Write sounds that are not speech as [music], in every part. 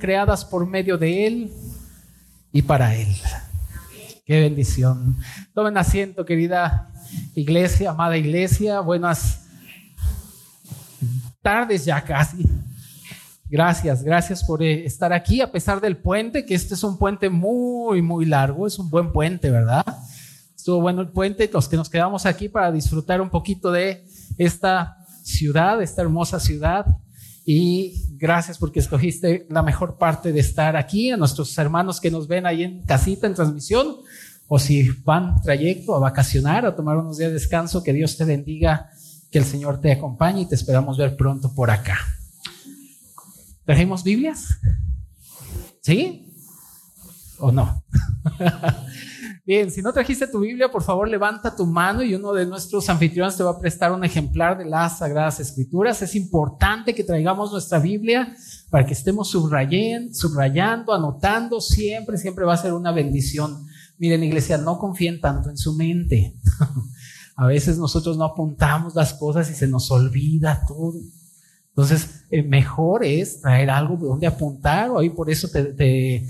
creadas por medio de Él y para Él. Qué bendición. Tomen asiento, querida iglesia, amada iglesia. Buenas tardes ya casi. Gracias, gracias por eh, estar aquí a pesar del puente, que este es un puente muy, muy largo, es un buen puente, ¿verdad? Estuvo bueno el puente, los que nos quedamos aquí para disfrutar un poquito de esta ciudad, esta hermosa ciudad. Y gracias porque escogiste la mejor parte de estar aquí, a nuestros hermanos que nos ven ahí en casita, en transmisión, o si van trayecto a vacacionar, a tomar unos días de descanso, que Dios te bendiga, que el Señor te acompañe y te esperamos ver pronto por acá. ¿Trajimos Biblias? ¿Sí? ¿O no? [laughs] Bien, si no trajiste tu Biblia, por favor levanta tu mano y uno de nuestros anfitriones te va a prestar un ejemplar de las Sagradas Escrituras. Es importante que traigamos nuestra Biblia para que estemos subrayando, subrayando, anotando. Siempre, siempre va a ser una bendición. Miren, iglesia, no confíen tanto en su mente. [laughs] a veces nosotros no apuntamos las cosas y se nos olvida todo. Entonces, eh, mejor es traer algo donde apuntar, ahí por eso te,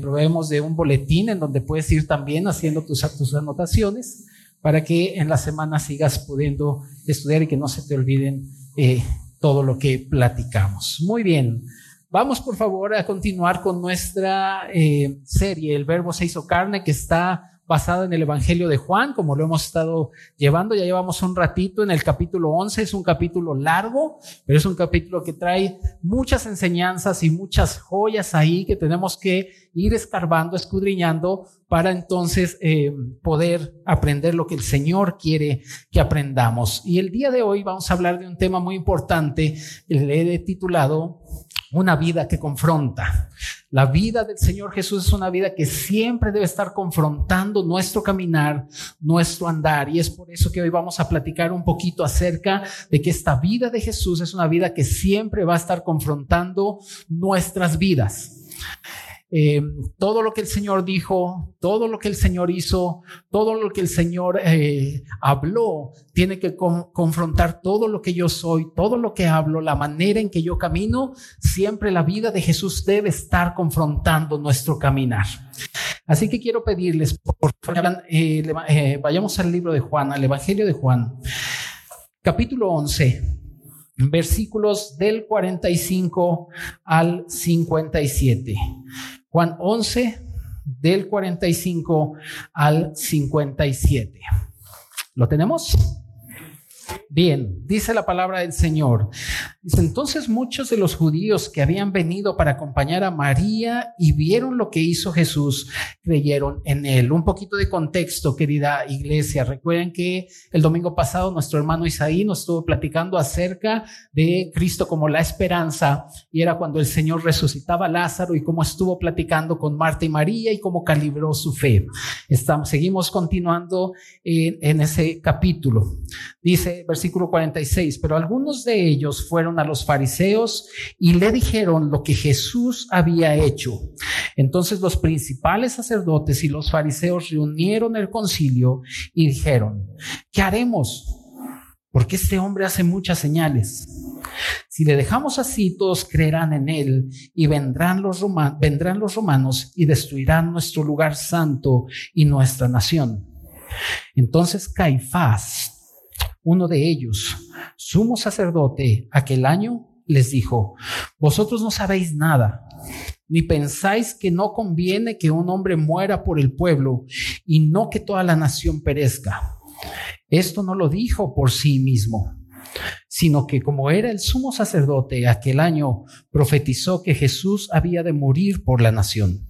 proveemos de un boletín en donde puedes ir también haciendo tus, tus anotaciones para que en la semana sigas pudiendo estudiar y que no se te olviden eh, todo lo que platicamos. Muy bien. Vamos por favor a continuar con nuestra eh, serie, El Verbo se hizo carne, que está basada en el Evangelio de Juan, como lo hemos estado llevando. Ya llevamos un ratito en el capítulo 11, es un capítulo largo, pero es un capítulo que trae muchas enseñanzas y muchas joyas ahí que tenemos que ir escarbando, escudriñando para entonces eh, poder aprender lo que el Señor quiere que aprendamos. Y el día de hoy vamos a hablar de un tema muy importante, le he titulado una vida que confronta. La vida del Señor Jesús es una vida que siempre debe estar confrontando nuestro caminar, nuestro andar. Y es por eso que hoy vamos a platicar un poquito acerca de que esta vida de Jesús es una vida que siempre va a estar confrontando nuestras vidas. Eh, todo lo que el Señor dijo, todo lo que el Señor hizo, todo lo que el Señor eh, habló, tiene que confrontar todo lo que yo soy, todo lo que hablo, la manera en que yo camino. Siempre la vida de Jesús debe estar confrontando nuestro caminar. Así que quiero pedirles, por favor, eh, vayamos al libro de Juan, al Evangelio de Juan, capítulo 11 versículos del 45 al 57. Juan 11, del 45 al 57. ¿Lo tenemos? Bien, dice la palabra del Señor. Dice, entonces muchos de los judíos que habían venido para acompañar a María y vieron lo que hizo Jesús, creyeron en él. Un poquito de contexto, querida iglesia. Recuerden que el domingo pasado nuestro hermano Isaí nos estuvo platicando acerca de Cristo como la esperanza y era cuando el Señor resucitaba a Lázaro y cómo estuvo platicando con Marta y María y cómo calibró su fe. Estamos, seguimos continuando en, en ese capítulo. Dice versículo 46, pero algunos de ellos fueron a los fariseos y le dijeron lo que Jesús había hecho. Entonces los principales sacerdotes y los fariseos reunieron el concilio y dijeron, ¿qué haremos? Porque este hombre hace muchas señales. Si le dejamos así, todos creerán en él y vendrán los, vendrán los romanos y destruirán nuestro lugar santo y nuestra nación. Entonces Caifás, uno de ellos, sumo sacerdote, aquel año, les dijo, vosotros no sabéis nada, ni pensáis que no conviene que un hombre muera por el pueblo y no que toda la nación perezca. Esto no lo dijo por sí mismo, sino que como era el sumo sacerdote aquel año, profetizó que Jesús había de morir por la nación.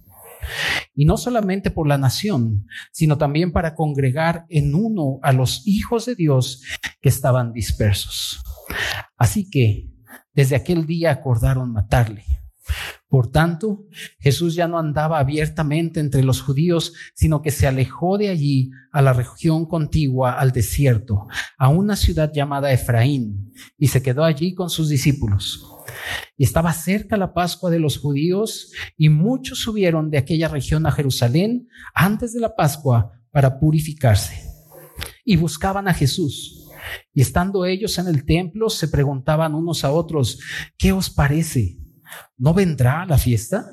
Y no solamente por la nación, sino también para congregar en uno a los hijos de Dios que estaban dispersos. Así que desde aquel día acordaron matarle. Por tanto, Jesús ya no andaba abiertamente entre los judíos, sino que se alejó de allí a la región contigua al desierto, a una ciudad llamada Efraín, y se quedó allí con sus discípulos. Y estaba cerca la Pascua de los judíos, y muchos subieron de aquella región a Jerusalén antes de la Pascua para purificarse. Y buscaban a Jesús. Y estando ellos en el templo, se preguntaban unos a otros, ¿qué os parece? ¿No vendrá a la fiesta?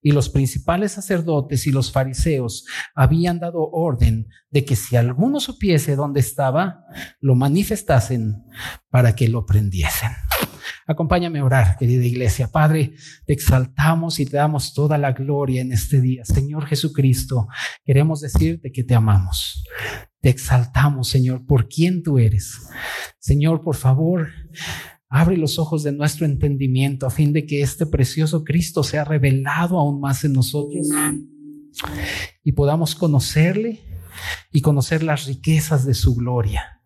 Y los principales sacerdotes y los fariseos habían dado orden de que si alguno supiese dónde estaba, lo manifestasen para que lo prendiesen. Acompáñame a orar, querida iglesia. Padre, te exaltamos y te damos toda la gloria en este día. Señor Jesucristo, queremos decirte que te amamos. Te exaltamos, Señor, por quien tú eres. Señor, por favor, Abre los ojos de nuestro entendimiento a fin de que este precioso Cristo sea revelado aún más en nosotros y podamos conocerle y conocer las riquezas de su gloria.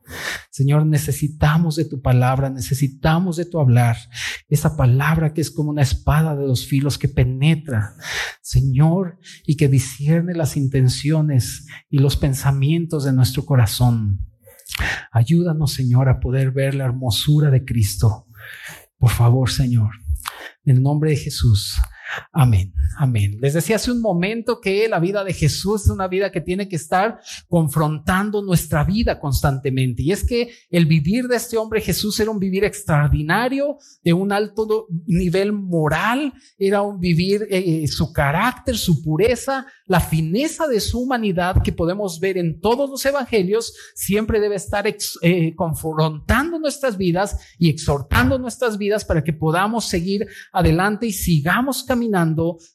Señor, necesitamos de tu palabra, necesitamos de tu hablar, esa palabra que es como una espada de dos filos que penetra, Señor, y que discierne las intenciones y los pensamientos de nuestro corazón. Ayúdanos, Señor, a poder ver la hermosura de Cristo. Por favor, Señor, en el nombre de Jesús. Amén, amén. Les decía hace un momento que la vida de Jesús es una vida que tiene que estar confrontando nuestra vida constantemente. Y es que el vivir de este hombre Jesús era un vivir extraordinario, de un alto nivel moral, era un vivir eh, su carácter, su pureza, la fineza de su humanidad que podemos ver en todos los evangelios, siempre debe estar eh, confrontando nuestras vidas y exhortando nuestras vidas para que podamos seguir adelante y sigamos caminando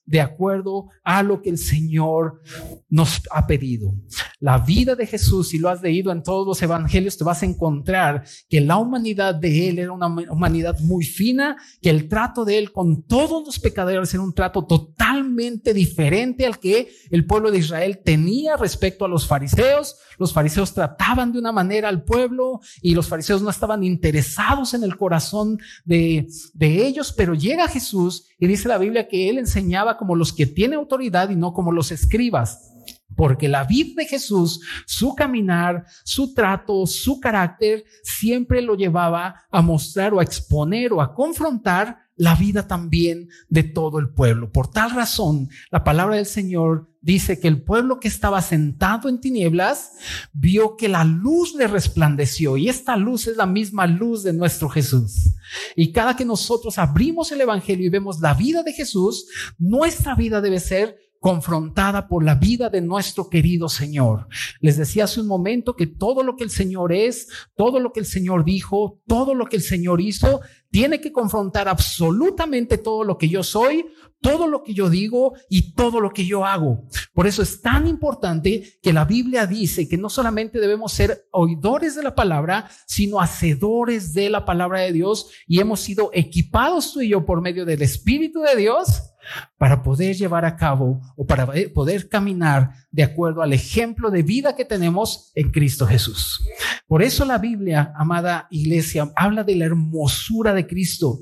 de acuerdo a lo que el Señor nos ha pedido. La vida de Jesús, si lo has leído en todos los evangelios, te vas a encontrar que la humanidad de Él era una humanidad muy fina, que el trato de Él con todos los pecadores era un trato totalmente diferente al que el pueblo de Israel tenía respecto a los fariseos. Los fariseos trataban de una manera al pueblo y los fariseos no estaban interesados en el corazón de, de ellos, pero llega Jesús y dice la Biblia que él enseñaba como los que tienen autoridad y no como los escribas. Porque la vida de Jesús, su caminar, su trato, su carácter, siempre lo llevaba a mostrar o a exponer o a confrontar la vida también de todo el pueblo. Por tal razón, la palabra del Señor dice que el pueblo que estaba sentado en tinieblas vio que la luz le resplandeció y esta luz es la misma luz de nuestro Jesús. Y cada que nosotros abrimos el Evangelio y vemos la vida de Jesús, nuestra vida debe ser confrontada por la vida de nuestro querido Señor. Les decía hace un momento que todo lo que el Señor es, todo lo que el Señor dijo, todo lo que el Señor hizo, tiene que confrontar absolutamente todo lo que yo soy, todo lo que yo digo y todo lo que yo hago. Por eso es tan importante que la Biblia dice que no solamente debemos ser oidores de la palabra, sino hacedores de la palabra de Dios y hemos sido equipados tú y yo por medio del Espíritu de Dios para poder llevar a cabo o para poder caminar de acuerdo al ejemplo de vida que tenemos en Cristo Jesús. Por eso la Biblia, amada iglesia, habla de la hermosura de Cristo.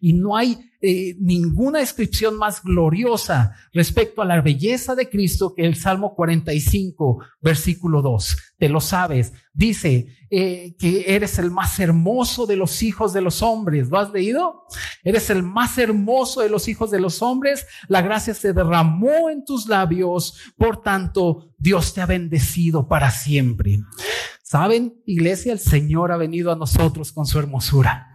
Y no hay eh, ninguna descripción más gloriosa respecto a la belleza de Cristo que el Salmo 45, versículo 2. Te lo sabes. Dice eh, que eres el más hermoso de los hijos de los hombres. ¿Lo has leído? Eres el más hermoso de los hijos de los hombres. La gracia se derramó en tus labios. Por tanto, Dios te ha bendecido para siempre. ¿Saben, iglesia? El Señor ha venido a nosotros con su hermosura.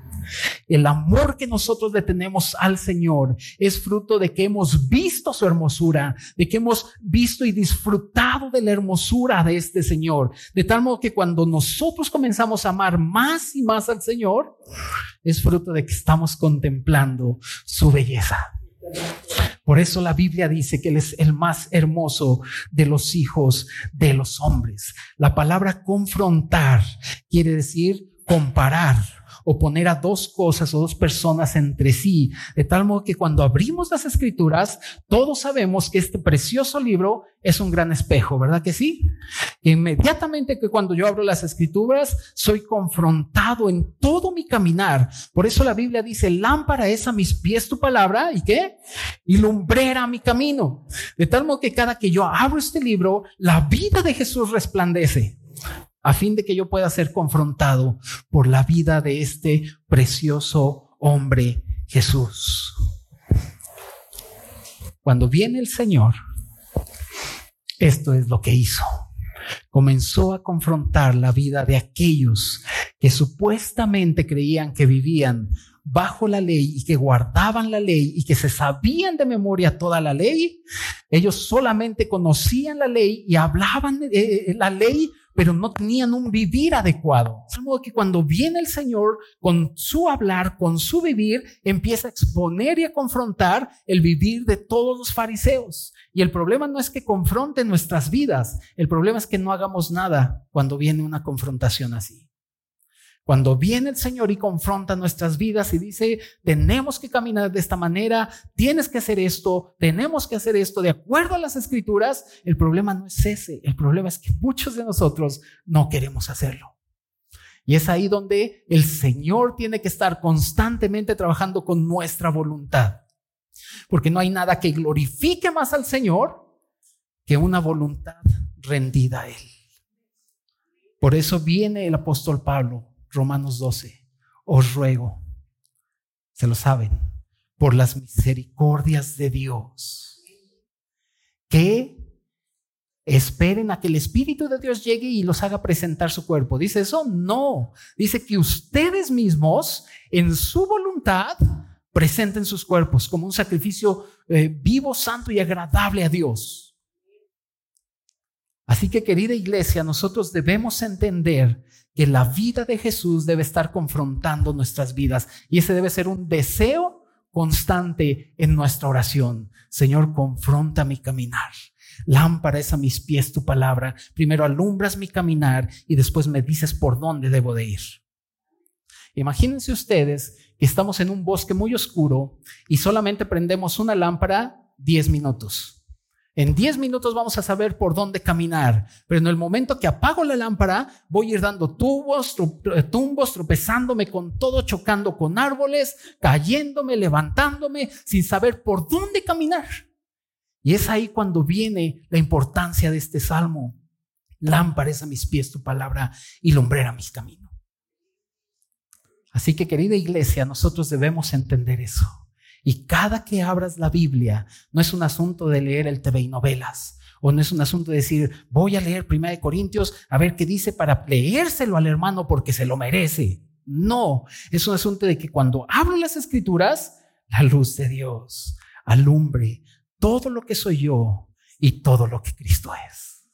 El amor que nosotros le tenemos al Señor es fruto de que hemos visto su hermosura, de que hemos visto y disfrutado de la hermosura de este Señor. De tal modo que cuando nosotros comenzamos a amar más y más al Señor, es fruto de que estamos contemplando su belleza. Por eso la Biblia dice que Él es el más hermoso de los hijos de los hombres. La palabra confrontar quiere decir comparar o poner a dos cosas o dos personas entre sí, de tal modo que cuando abrimos las escrituras, todos sabemos que este precioso libro es un gran espejo, ¿verdad que sí? Inmediatamente que cuando yo abro las escrituras, soy confrontado en todo mi caminar. Por eso la Biblia dice, lámpara es a mis pies tu palabra, ¿y qué? Y lumbrera mi camino. De tal modo que cada que yo abro este libro, la vida de Jesús resplandece a fin de que yo pueda ser confrontado por la vida de este precioso hombre Jesús. Cuando viene el Señor, esto es lo que hizo. Comenzó a confrontar la vida de aquellos que supuestamente creían que vivían bajo la ley y que guardaban la ley y que se sabían de memoria toda la ley, ellos solamente conocían la ley y hablaban de eh, la ley pero no tenían un vivir adecuado. De modo que cuando viene el Señor con su hablar, con su vivir, empieza a exponer y a confrontar el vivir de todos los fariseos. Y el problema no es que confronten nuestras vidas, el problema es que no hagamos nada cuando viene una confrontación así. Cuando viene el Señor y confronta nuestras vidas y dice, tenemos que caminar de esta manera, tienes que hacer esto, tenemos que hacer esto de acuerdo a las escrituras, el problema no es ese, el problema es que muchos de nosotros no queremos hacerlo. Y es ahí donde el Señor tiene que estar constantemente trabajando con nuestra voluntad. Porque no hay nada que glorifique más al Señor que una voluntad rendida a Él. Por eso viene el apóstol Pablo Romanos 12, os ruego, se lo saben, por las misericordias de Dios, que esperen a que el Espíritu de Dios llegue y los haga presentar su cuerpo. ¿Dice eso? No. Dice que ustedes mismos, en su voluntad, presenten sus cuerpos como un sacrificio eh, vivo, santo y agradable a Dios. Así que querida iglesia, nosotros debemos entender que la vida de Jesús debe estar confrontando nuestras vidas y ese debe ser un deseo constante en nuestra oración. Señor, confronta mi caminar. Lámpara es a mis pies tu palabra. Primero alumbras mi caminar y después me dices por dónde debo de ir. Imagínense ustedes que estamos en un bosque muy oscuro y solamente prendemos una lámpara 10 minutos. En 10 minutos vamos a saber por dónde caminar, pero en el momento que apago la lámpara, voy a ir dando tubos, eh, tumbos, tropezándome con todo, chocando con árboles, cayéndome, levantándome, sin saber por dónde caminar. Y es ahí cuando viene la importancia de este salmo. Lámpara a mis pies tu palabra y lumbrera mis caminos. Así que querida iglesia, nosotros debemos entender eso. Y cada que abras la Biblia, no es un asunto de leer el TV y novelas, o no es un asunto de decir, voy a leer Primera de Corintios a ver qué dice para leérselo al hermano porque se lo merece. No, es un asunto de que cuando abro las escrituras, la luz de Dios alumbre todo lo que soy yo y todo lo que Cristo es.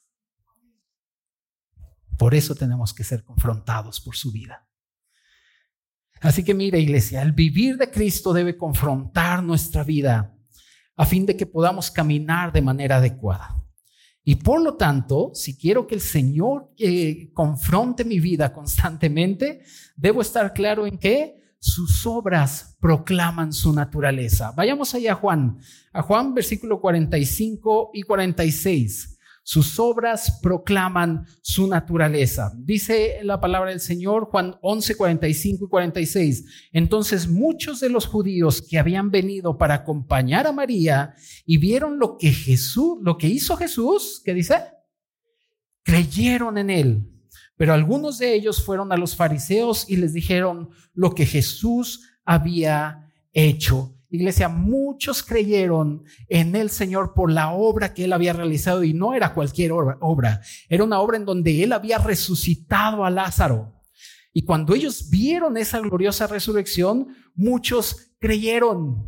Por eso tenemos que ser confrontados por su vida. Así que mira, iglesia, el vivir de Cristo debe confrontar nuestra vida a fin de que podamos caminar de manera adecuada. Y por lo tanto, si quiero que el Señor eh, confronte mi vida constantemente, debo estar claro en que sus obras proclaman su naturaleza. Vayamos allá a Juan, a Juan versículo 45 y 46. Sus obras proclaman su naturaleza. Dice la palabra del Señor Juan 11, 45 y 46. Entonces muchos de los judíos que habían venido para acompañar a María y vieron lo que Jesús, lo que hizo Jesús, ¿qué dice? Creyeron en él. Pero algunos de ellos fueron a los fariseos y les dijeron lo que Jesús había hecho. Iglesia, muchos creyeron en el Señor por la obra que Él había realizado y no era cualquier obra, era una obra en donde Él había resucitado a Lázaro. Y cuando ellos vieron esa gloriosa resurrección, muchos creyeron.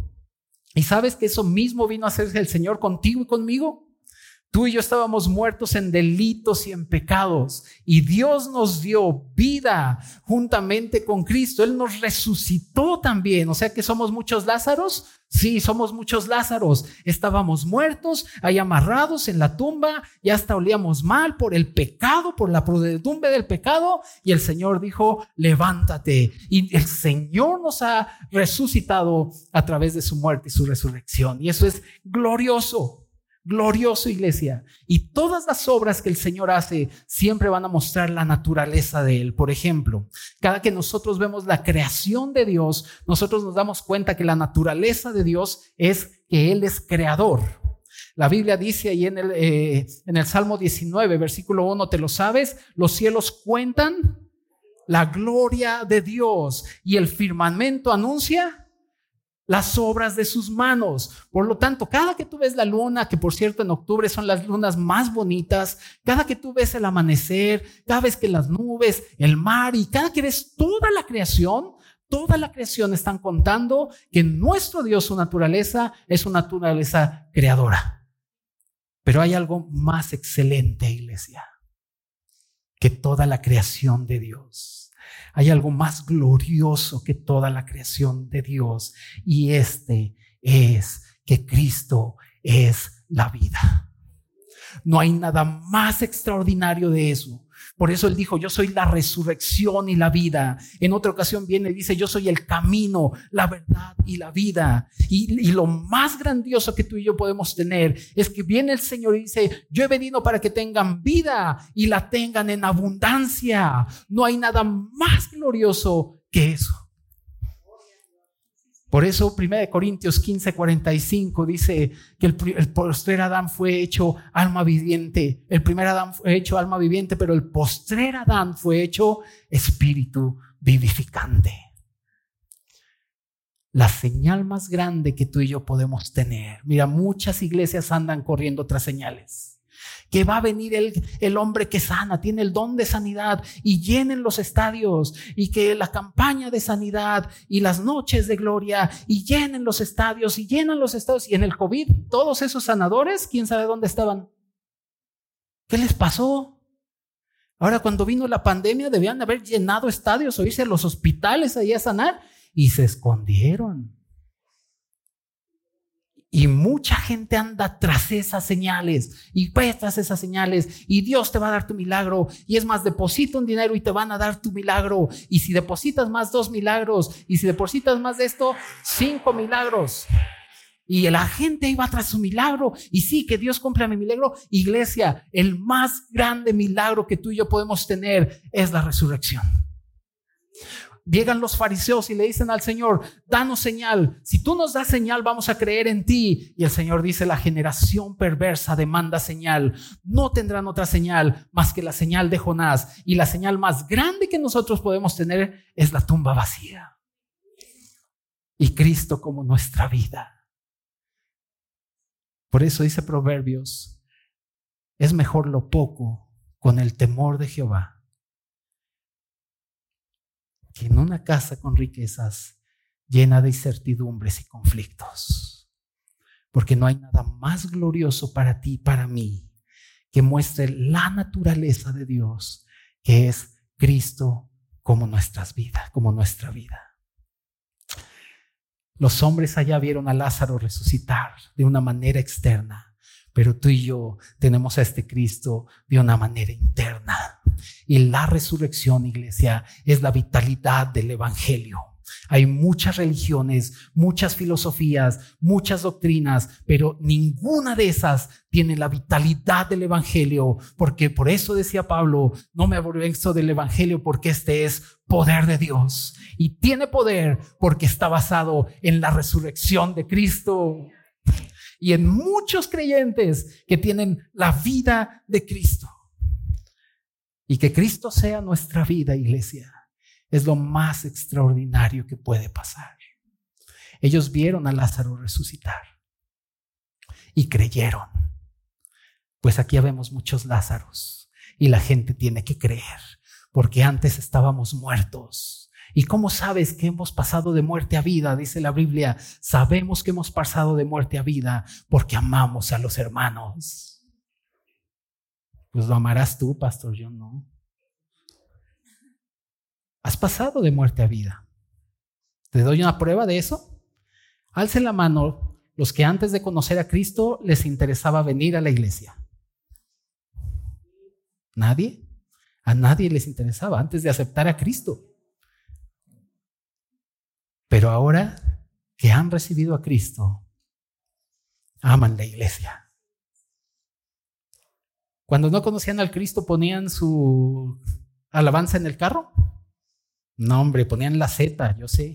¿Y sabes que eso mismo vino a hacer el Señor contigo y conmigo? Tú y yo estábamos muertos en delitos y en pecados y Dios nos dio vida juntamente con Cristo. Él nos resucitó también. O sea que somos muchos Lázaros. Sí, somos muchos Lázaros. Estábamos muertos, ahí amarrados en la tumba, ya hasta olíamos mal por el pecado, por la prudetumbre del pecado. Y el Señor dijo, levántate. Y el Señor nos ha resucitado a través de su muerte y su resurrección. Y eso es glorioso glorioso iglesia. Y todas las obras que el Señor hace siempre van a mostrar la naturaleza de Él. Por ejemplo, cada que nosotros vemos la creación de Dios, nosotros nos damos cuenta que la naturaleza de Dios es que Él es creador. La Biblia dice ahí en el, eh, en el Salmo 19, versículo 1, ¿te lo sabes? Los cielos cuentan la gloria de Dios y el firmamento anuncia las obras de sus manos. Por lo tanto, cada que tú ves la luna, que por cierto en octubre son las lunas más bonitas, cada que tú ves el amanecer, cada vez que las nubes, el mar y cada que ves toda la creación, toda la creación están contando que nuestro Dios, su naturaleza, es una naturaleza creadora. Pero hay algo más excelente, iglesia, que toda la creación de Dios. Hay algo más glorioso que toda la creación de Dios. Y este es que Cristo es la vida. No hay nada más extraordinario de eso. Por eso él dijo, yo soy la resurrección y la vida. En otra ocasión viene y dice, yo soy el camino, la verdad y la vida. Y, lo más grandioso que tú y yo podemos tener es que viene el Señor y dice, yo he venido para que tengan vida y la tengan en abundancia. No hay nada más glorioso que eso. Por eso 1 Corintios 15, 45 dice que el, el postrer Adán fue hecho alma viviente. El primer Adán fue hecho alma viviente, pero el postrer Adán fue hecho espíritu vivificante. La señal más grande que tú y yo podemos tener. Mira, muchas iglesias andan corriendo tras señales que va a venir el, el, hombre que sana, tiene el don de sanidad y llenen los estadios y que la campaña de sanidad y las noches de gloria y llenen los estadios y llenan los estadios y en el COVID todos esos sanadores, quién sabe dónde estaban. ¿Qué les pasó? Ahora cuando vino la pandemia debían haber llenado estadios o irse a los hospitales ahí a sanar y se escondieron. Y mucha gente anda tras esas señales y pues tras esas señales y Dios te va a dar tu milagro. Y es más, deposita un dinero y te van a dar tu milagro. Y si depositas más, dos milagros. Y si depositas más de esto, cinco milagros. Y la gente iba tras su milagro. Y sí, que Dios cumpla mi milagro. Iglesia, el más grande milagro que tú y yo podemos tener es la resurrección llegan los fariseos y le dicen al Señor, danos señal. Si tú nos das señal, vamos a creer en ti. Y el Señor dice, la generación perversa demanda señal. No tendrán otra señal más que la señal de Jonás. Y la señal más grande que nosotros podemos tener es la tumba vacía. Y Cristo como nuestra vida. Por eso dice Proverbios, es mejor lo poco con el temor de Jehová que en una casa con riquezas llena de incertidumbres y conflictos. Porque no hay nada más glorioso para ti y para mí que muestre la naturaleza de Dios, que es Cristo como nuestras vidas, como nuestra vida. Los hombres allá vieron a Lázaro resucitar de una manera externa, pero tú y yo tenemos a este Cristo de una manera interna. Y la resurrección, iglesia, es la vitalidad del Evangelio. Hay muchas religiones, muchas filosofías, muchas doctrinas, pero ninguna de esas tiene la vitalidad del Evangelio, porque por eso decía Pablo, no me avergüenzo del Evangelio porque este es poder de Dios y tiene poder porque está basado en la resurrección de Cristo y en muchos creyentes que tienen la vida de Cristo. Y que Cristo sea nuestra vida, iglesia, es lo más extraordinario que puede pasar. Ellos vieron a Lázaro resucitar y creyeron. Pues aquí vemos muchos Lázaros y la gente tiene que creer, porque antes estábamos muertos. ¿Y cómo sabes que hemos pasado de muerte a vida? Dice la Biblia, sabemos que hemos pasado de muerte a vida porque amamos a los hermanos pues lo amarás tú, pastor, yo no. Has pasado de muerte a vida. ¿Te doy una prueba de eso? Alce la mano los que antes de conocer a Cristo les interesaba venir a la iglesia. ¿Nadie? A nadie les interesaba antes de aceptar a Cristo. Pero ahora que han recibido a Cristo, aman la iglesia. Cuando no conocían al Cristo, ponían su alabanza en el carro. No, hombre, ponían la Z, yo sé.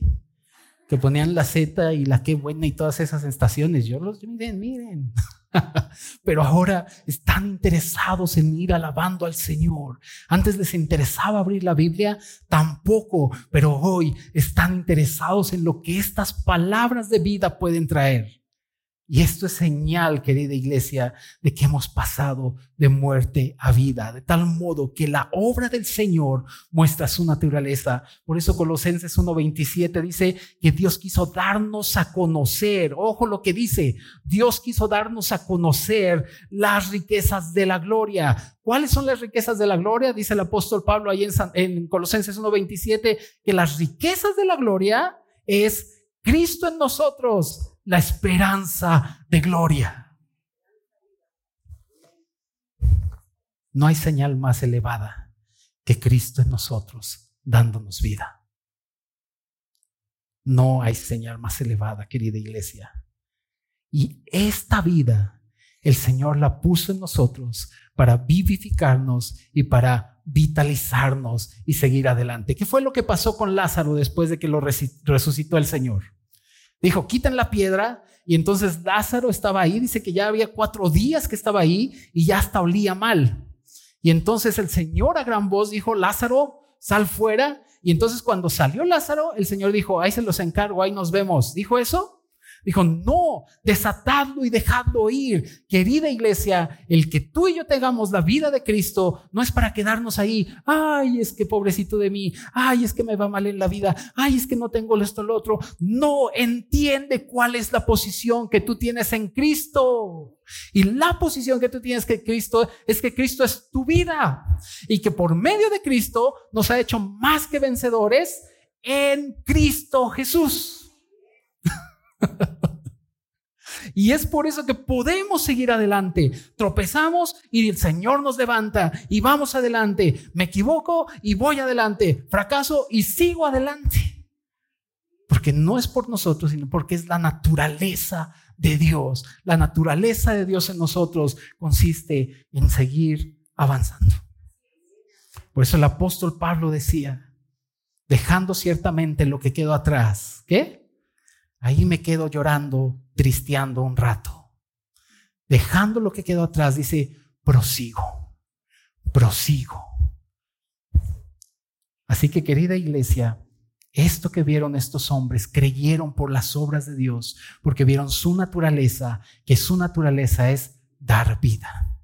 Que ponían la Z y la qué buena y todas esas estaciones. Yo los, miren, miren. [laughs] Pero ahora están interesados en ir alabando al Señor. Antes les interesaba abrir la Biblia, tampoco, pero hoy están interesados en lo que estas palabras de vida pueden traer. Y esto es señal, querida iglesia, de que hemos pasado de muerte a vida, de tal modo que la obra del Señor muestra su naturaleza. Por eso Colosenses 1.27 dice que Dios quiso darnos a conocer, ojo lo que dice, Dios quiso darnos a conocer las riquezas de la gloria. ¿Cuáles son las riquezas de la gloria? Dice el apóstol Pablo ahí en, en Colosenses 1.27, que las riquezas de la gloria es Cristo en nosotros la esperanza de gloria. No hay señal más elevada que Cristo en nosotros dándonos vida. No hay señal más elevada, querida iglesia. Y esta vida el Señor la puso en nosotros para vivificarnos y para vitalizarnos y seguir adelante. ¿Qué fue lo que pasó con Lázaro después de que lo resucitó el Señor? Dijo, quiten la piedra. Y entonces Lázaro estaba ahí, dice que ya había cuatro días que estaba ahí y ya hasta olía mal. Y entonces el Señor a gran voz dijo, Lázaro, sal fuera. Y entonces cuando salió Lázaro, el Señor dijo, ahí se los encargo, ahí nos vemos. ¿Dijo eso? Dijo, no, desatadlo y dejadlo ir. Querida iglesia, el que tú y yo tengamos la vida de Cristo no es para quedarnos ahí. Ay, es que pobrecito de mí. Ay, es que me va mal en la vida. Ay, es que no tengo esto, lo otro. No, entiende cuál es la posición que tú tienes en Cristo. Y la posición que tú tienes que Cristo es que Cristo es tu vida. Y que por medio de Cristo nos ha hecho más que vencedores en Cristo Jesús. [laughs] Y es por eso que podemos seguir adelante. Tropezamos y el Señor nos levanta y vamos adelante. Me equivoco y voy adelante. Fracaso y sigo adelante. Porque no es por nosotros, sino porque es la naturaleza de Dios. La naturaleza de Dios en nosotros consiste en seguir avanzando. Por eso el apóstol Pablo decía, dejando ciertamente lo que quedó atrás. ¿Qué? Ahí me quedo llorando, tristeando un rato. Dejando lo que quedó atrás, dice, prosigo, prosigo. Así que querida iglesia, esto que vieron estos hombres, creyeron por las obras de Dios, porque vieron su naturaleza, que su naturaleza es dar vida.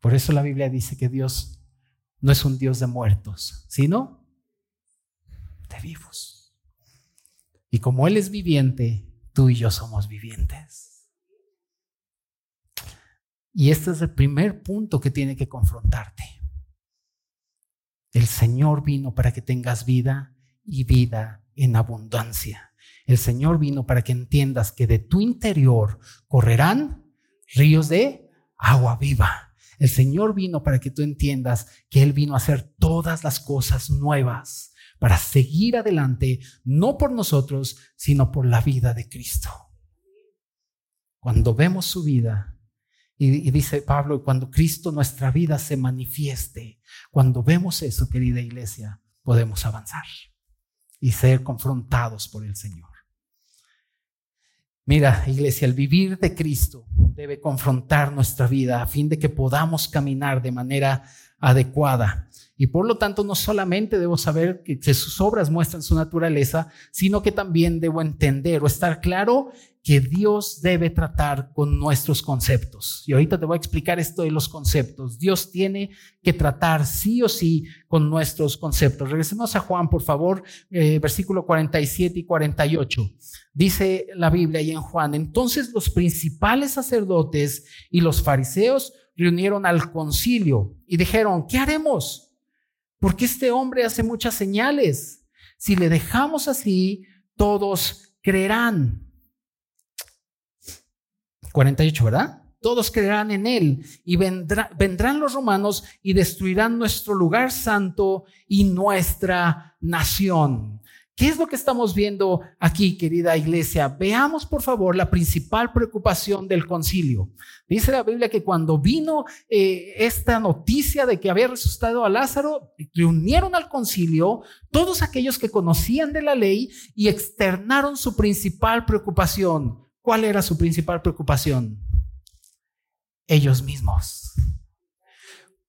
Por eso la Biblia dice que Dios no es un Dios de muertos, sino de vivos. Y como Él es viviente, tú y yo somos vivientes. Y este es el primer punto que tiene que confrontarte. El Señor vino para que tengas vida y vida en abundancia. El Señor vino para que entiendas que de tu interior correrán ríos de agua viva. El Señor vino para que tú entiendas que Él vino a hacer todas las cosas nuevas para seguir adelante, no por nosotros, sino por la vida de Cristo. Cuando vemos su vida, y, dice Pablo, cuando Cristo nuestra vida se manifieste, cuando vemos eso, querida iglesia, podemos avanzar y ser confrontados por el Señor. Mira, iglesia, el vivir de Cristo debe confrontar nuestra vida a fin de que podamos caminar de manera adecuada y por lo tanto, no solamente debo saber que, sus obras muestran su naturaleza, sino que también debo entender o estar claro que Dios debe tratar con nuestros conceptos. Y ahorita te voy a explicar esto de los conceptos. Dios tiene que tratar sí o sí con nuestros conceptos. Regresemos a Juan, por favor, eh, versículo 47 y 48. Dice la Biblia y en Juan, entonces los principales sacerdotes y los fariseos reunieron al concilio y dijeron, ¿qué haremos? Porque este hombre hace muchas señales. Si le dejamos así, todos creerán. 48, ¿verdad? Todos creerán en él y vendrán los romanos y destruirán nuestro lugar santo y nuestra nación. ¿Qué es lo que estamos viendo aquí, querida iglesia? Veamos, por favor, la principal preocupación del concilio. Dice la Biblia que cuando vino eh, esta noticia de que había resucitado a Lázaro, reunieron al concilio todos aquellos que conocían de la ley y externaron su principal preocupación. ¿Cuál era su principal preocupación? Ellos mismos.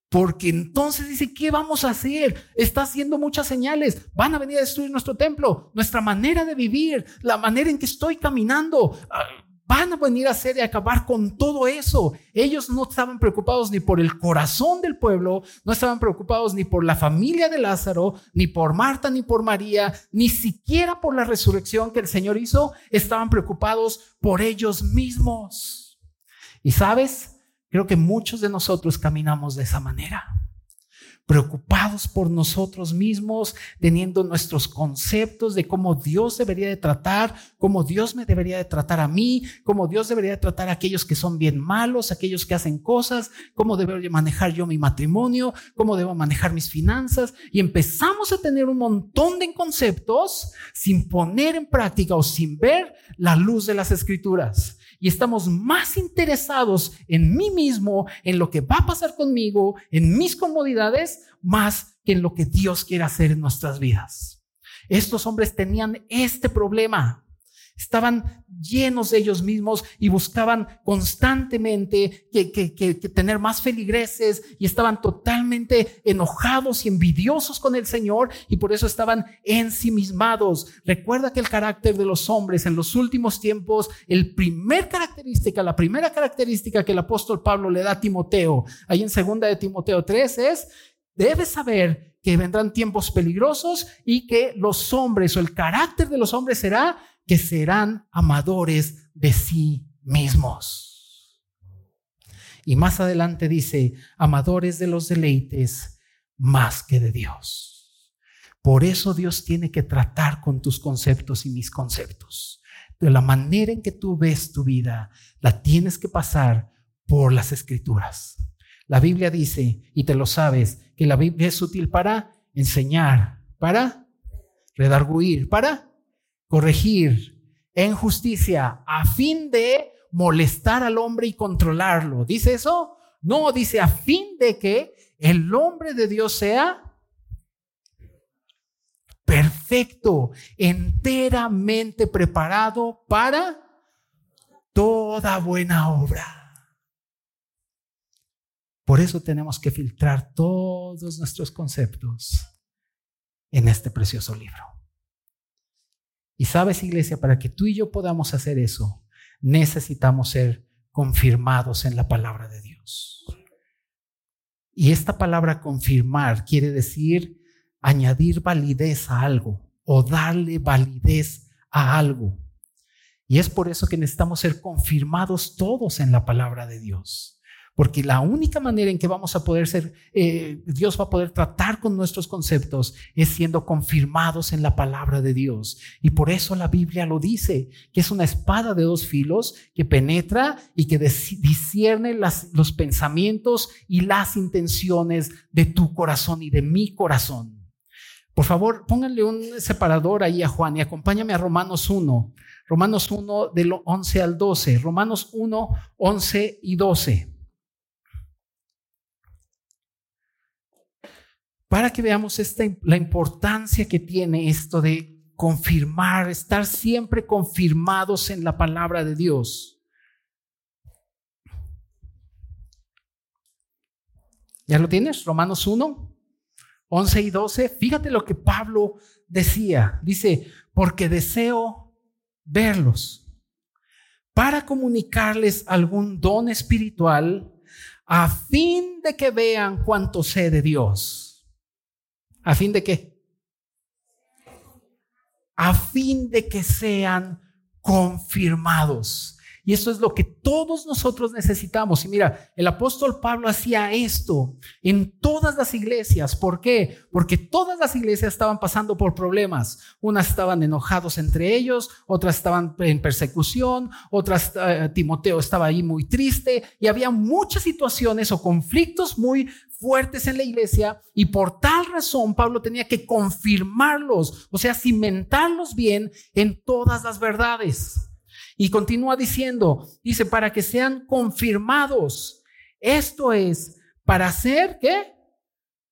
Porque entonces dice, ¿qué vamos a hacer? Está haciendo muchas señales. Van a venir a destruir nuestro templo, nuestra manera de vivir, la manera en que estoy caminando. Ah, van a venir a hacer y acabar con todo eso. Ellos no estaban preocupados ni por el corazón del pueblo, no estaban preocupados ni por la familia de Lázaro, ni por Marta, ni por María, ni siquiera por la resurrección que el Señor hizo. Estaban preocupados por ellos mismos. Y sabes, Creo que muchos de nosotros caminamos de esa manera, preocupados por nosotros mismos, teniendo nuestros conceptos de cómo Dios debería de tratar, cómo Dios me debería de tratar a mí, cómo Dios debería de tratar a aquellos que son bien malos, aquellos que hacen cosas, cómo debo manejar yo mi matrimonio, cómo debo manejar mis finanzas. Y empezamos a tener un montón de conceptos sin poner en práctica o sin ver la luz de las escrituras y estamos más interesados en mí mismo, en lo que va a pasar conmigo, en mis comodidades, más que en lo que Dios quiere hacer en nuestras vidas. Estos hombres tenían este problema. Estaban llenos de ellos mismos y buscaban constantemente que, tener más feligreses y estaban totalmente enojados y envidiosos con el Señor y por eso estaban ensimismados. Recuerda que el carácter de los hombres en los últimos tiempos, el primer característica, la primera característica que el apóstol Pablo le da a Timoteo, ahí en segunda de Timoteo 3 es, debes saber que vendrán tiempos peligrosos y que los hombres o el carácter de los hombres será que serán amadores de sí mismos. Y más adelante dice, amadores de los deleites más que de Dios. Por eso Dios tiene que tratar con tus conceptos y mis conceptos. De la manera en que tú ves tu vida, la tienes que pasar por las escrituras. La Biblia dice, y te lo sabes, que la Biblia es útil para enseñar, para redarguir, para corregir en justicia a fin de molestar al hombre y controlarlo. ¿Dice eso? No, dice a fin de que el hombre de Dios sea perfecto, enteramente preparado para toda buena obra. Por eso tenemos que filtrar todos nuestros conceptos en este precioso libro. Y sabes, iglesia, para que tú y yo podamos hacer eso, necesitamos ser confirmados en la palabra de Dios. Y esta palabra confirmar quiere decir añadir validez a algo o darle validez a algo. Y es por eso que necesitamos ser confirmados todos en la palabra de Dios. Porque la única manera en que vamos a poder ser, eh, Dios va a poder tratar con nuestros conceptos es siendo confirmados en la palabra de Dios. Y por eso la Biblia lo dice, que es una espada de dos filos que penetra y que discierne los pensamientos y las intenciones de tu corazón y de mi corazón. Por favor, pónganle un separador ahí a Juan y acompáñame a Romanos 1. Romanos 1 del 11 al 12. Romanos 1, 11 y 12. Para que veamos la importancia que tiene esto de confirmar, estar siempre confirmados en la palabra de Dios. ¿Ya lo tienes? Romanos 1, 11 y 12. Fíjate lo que Pablo decía. Dice, porque deseo verlos para comunicarles algún don espiritual a fin de que vean cuánto sé de Dios ¿A fin de qué? A fin de que sean confirmados. Y eso es lo que todos nosotros necesitamos. Y mira, el apóstol Pablo hacía esto en todas las iglesias. ¿Por qué? Porque todas las iglesias estaban pasando por problemas. Unas estaban enojados entre ellos, otras estaban en persecución, otras, eh, Timoteo estaba ahí muy triste y había muchas situaciones o conflictos muy fuertes en la iglesia y por tal razón Pablo tenía que confirmarlos, o sea, cimentarlos bien en todas las verdades. Y continúa diciendo, dice, para que sean confirmados. Esto es, para hacer que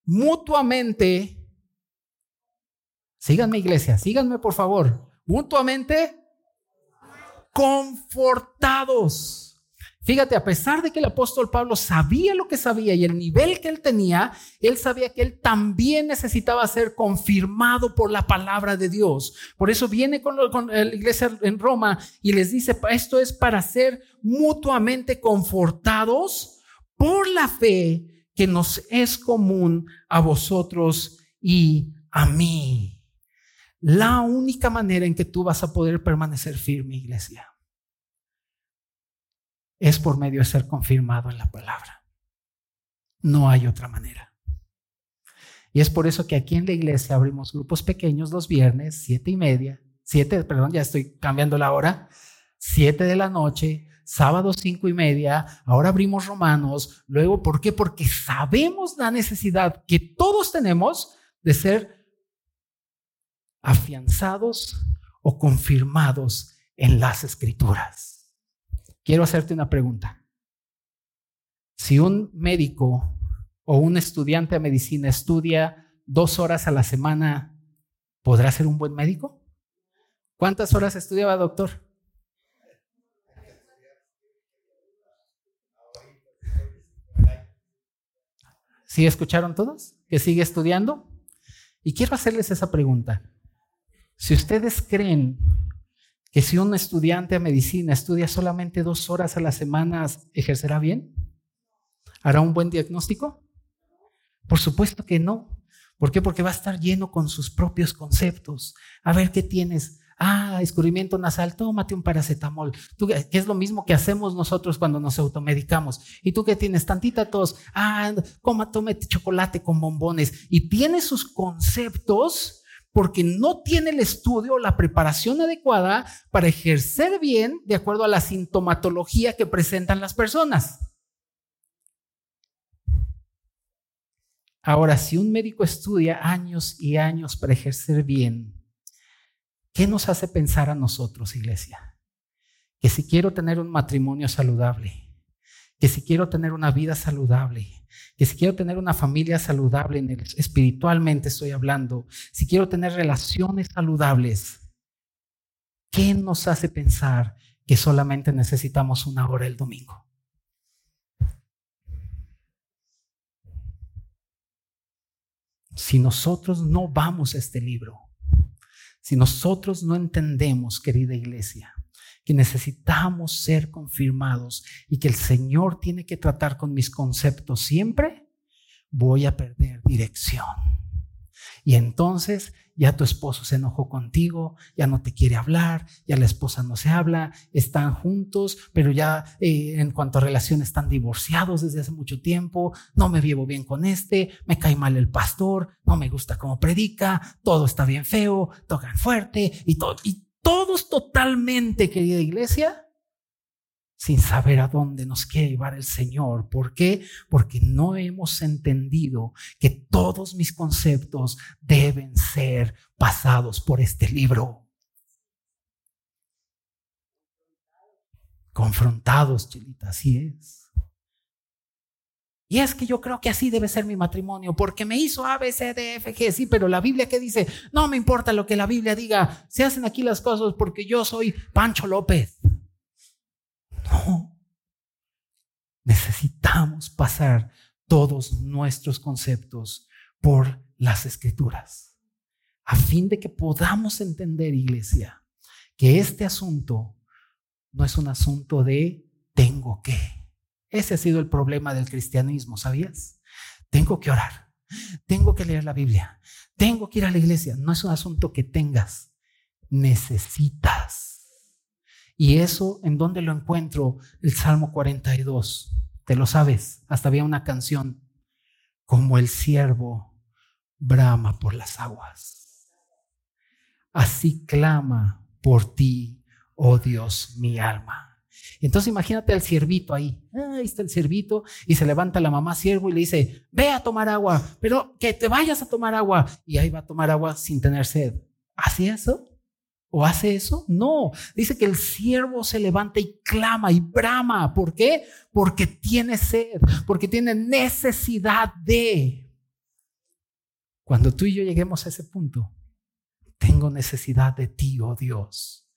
mutuamente, síganme iglesia, síganme por favor, mutuamente confortados. Fíjate, a pesar de que el apóstol Pablo sabía lo que sabía y el nivel que él tenía, él sabía que él también necesitaba ser confirmado por la palabra de Dios. Por eso viene con, la iglesia en Roma y les dice, esto es para ser mutuamente confortados por la fe que nos es común a vosotros y a mí. La única manera en que tú vas a poder permanecer firme, iglesia es por medio de ser confirmado en la palabra. No hay otra manera. Y es por eso que aquí en la iglesia abrimos grupos pequeños los viernes, siete y media, siete, perdón, ya estoy cambiando la hora, siete de la noche, sábado cinco y media, ahora abrimos romanos, luego, ¿por qué? Porque sabemos la necesidad que todos tenemos de ser afianzados o confirmados en las escrituras. Quiero hacerte una pregunta. Si un médico o un estudiante de medicina estudia dos horas a la semana, ¿podrá ser un buen médico? ¿Cuántas horas estudiaba, doctor? ¿Sí escucharon todos? ¿Que sigue estudiando? Y quiero hacerles esa pregunta. Si ustedes creen que si un estudiante de medicina estudia solamente dos horas a la semana, ¿ejercerá bien? ¿Hará un buen diagnóstico? Por supuesto que no. ¿Por qué? Porque va a estar lleno con sus propios conceptos. A ver qué tienes. Ah, escurrimiento nasal, tómate un paracetamol. Es lo mismo que hacemos nosotros cuando nos automedicamos. Y tú que tienes tantita tos, ah, coma, tómate chocolate con bombones. Y tiene sus conceptos porque no tiene el estudio o la preparación adecuada para ejercer bien de acuerdo a la sintomatología que presentan las personas. Ahora, si un médico estudia años y años para ejercer bien, ¿qué nos hace pensar a nosotros, iglesia? Que si quiero tener un matrimonio saludable, que si quiero tener una vida saludable, que si quiero tener una familia saludable, espiritualmente estoy hablando, si quiero tener relaciones saludables, ¿qué nos hace pensar que solamente necesitamos una hora el domingo? Si nosotros no vamos a este libro, si nosotros no entendemos, querida iglesia, que necesitamos ser confirmados y que el Señor tiene que tratar con mis conceptos siempre, voy a perder dirección. Y entonces ya tu esposo se enojó contigo, ya no te quiere hablar, ya la esposa no se habla, están juntos, pero ya eh, en cuanto a relaciones están divorciados desde hace mucho tiempo, no me llevo bien con este, me cae mal el pastor, no me gusta cómo predica, todo está bien feo, tocan fuerte y todo. Y todos totalmente, querida iglesia, sin saber a dónde nos quiere llevar el Señor. ¿Por qué? Porque no hemos entendido que todos mis conceptos deben ser pasados por este libro. Confrontados, Chelita, así es. Y es que yo creo que así debe ser mi matrimonio, porque me hizo A, B, C, D, F, G, sí, pero la Biblia que dice, no me importa lo que la Biblia diga, se hacen aquí las cosas porque yo soy Pancho López. No, necesitamos pasar todos nuestros conceptos por las escrituras, a fin de que podamos entender, iglesia, que este asunto no es un asunto de tengo que. Ese ha sido el problema del cristianismo, ¿sabías? Tengo que orar, tengo que leer la Biblia, tengo que ir a la iglesia. No es un asunto que tengas, necesitas. Y eso, ¿en dónde lo encuentro? El Salmo 42. Te lo sabes, hasta había una canción, como el siervo brama por las aguas. Así clama por ti, oh Dios, mi alma. Entonces imagínate al ciervito ahí. Ahí está el ciervito y se levanta la mamá siervo y le dice, ve a tomar agua, pero que te vayas a tomar agua. Y ahí va a tomar agua sin tener sed. ¿Hace eso? ¿O hace eso? No. Dice que el siervo se levanta y clama y brama. ¿Por qué? Porque tiene sed, porque tiene necesidad de... Cuando tú y yo lleguemos a ese punto, tengo necesidad de ti, oh Dios.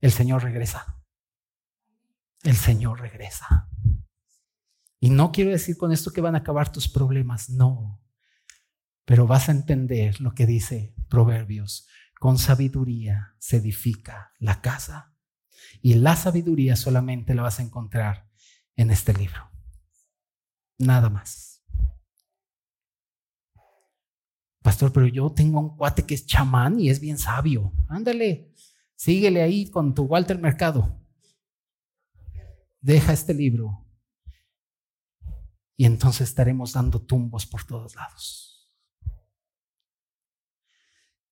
El Señor regresa el Señor regresa. Y no quiero decir con esto que van a acabar tus problemas, no. Pero vas a entender lo que dice Proverbios. Con sabiduría se edifica la casa. Y la sabiduría solamente la vas a encontrar en este libro. Nada más. Pastor, pero yo tengo un cuate que es chamán y es bien sabio. Ándale, síguele ahí con tu Walter Mercado. Deja este libro. Y entonces estaremos dando tumbos por todos lados.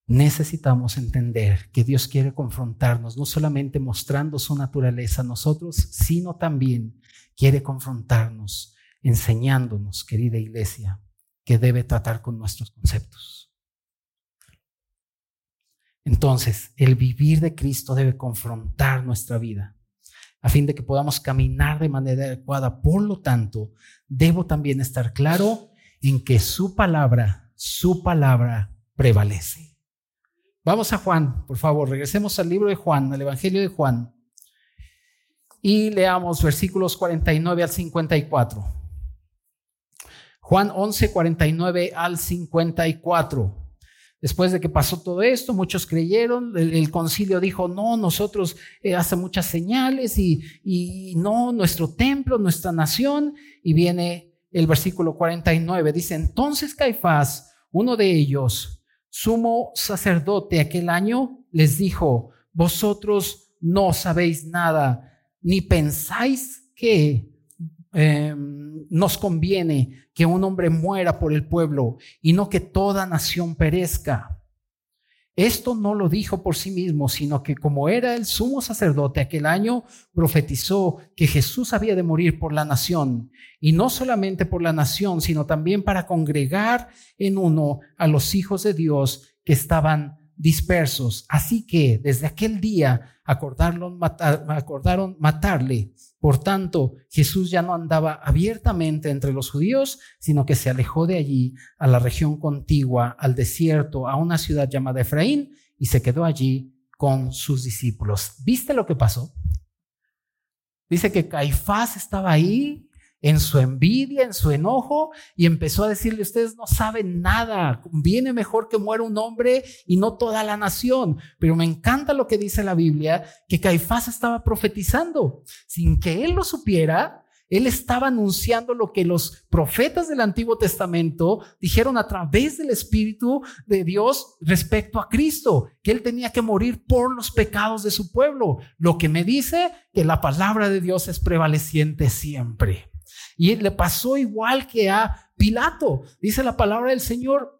Necesitamos entender que Dios quiere confrontarnos, no solamente mostrando su naturaleza a nosotros, sino también quiere confrontarnos, enseñándonos, querida iglesia, que debe tratar con nuestros conceptos. Entonces, el vivir de Cristo debe confrontar nuestra vida a fin de que podamos caminar de manera adecuada. Por lo tanto, debo también estar claro en que su palabra, su palabra prevalece. Vamos a Juan, por favor, regresemos al libro de Juan, al Evangelio de Juan, y leamos versículos 49 al 54. Juan 11, 49 al 54. Después de que pasó todo esto, muchos creyeron, el, concilio dijo, no, nosotros eh, hace muchas señales y, y no, nuestro templo, nuestra nación, y viene el versículo 49, dice, entonces Caifás, uno de ellos, sumo sacerdote aquel año les dijo, vosotros no sabéis nada, ni pensáis que em, nos conviene que un hombre muera por el pueblo y no que toda nación perezca. Esto no lo dijo por sí mismo, sino que como era el sumo sacerdote aquel año, profetizó que Jesús había de morir por la nación, y no solamente por la nación, sino también para congregar en uno a los hijos de Dios que estaban dispersos. Así que desde aquel día acordaron, matarle. Por tanto, Jesús ya no andaba abiertamente entre los judíos, sino que se alejó de allí a la región contigua, al desierto, a una ciudad llamada Efraín, y se quedó allí con sus discípulos. ¿Viste lo que pasó? Dice que Caifás estaba ahí en su envidia, en su enojo, y empezó a decirle, ustedes no saben nada, viene mejor que muera un hombre y no toda la nación. Pero me encanta lo que dice la Biblia, que Caifás estaba profetizando, sin que él lo supiera, él estaba anunciando lo que los profetas del Antiguo Testamento dijeron a través del Espíritu de Dios respecto a Cristo, que él tenía que morir por los pecados de su pueblo. Lo que me dice que la palabra de Dios es prevaleciente siempre. Y le pasó igual que a Pilato. Dice la palabra del Señor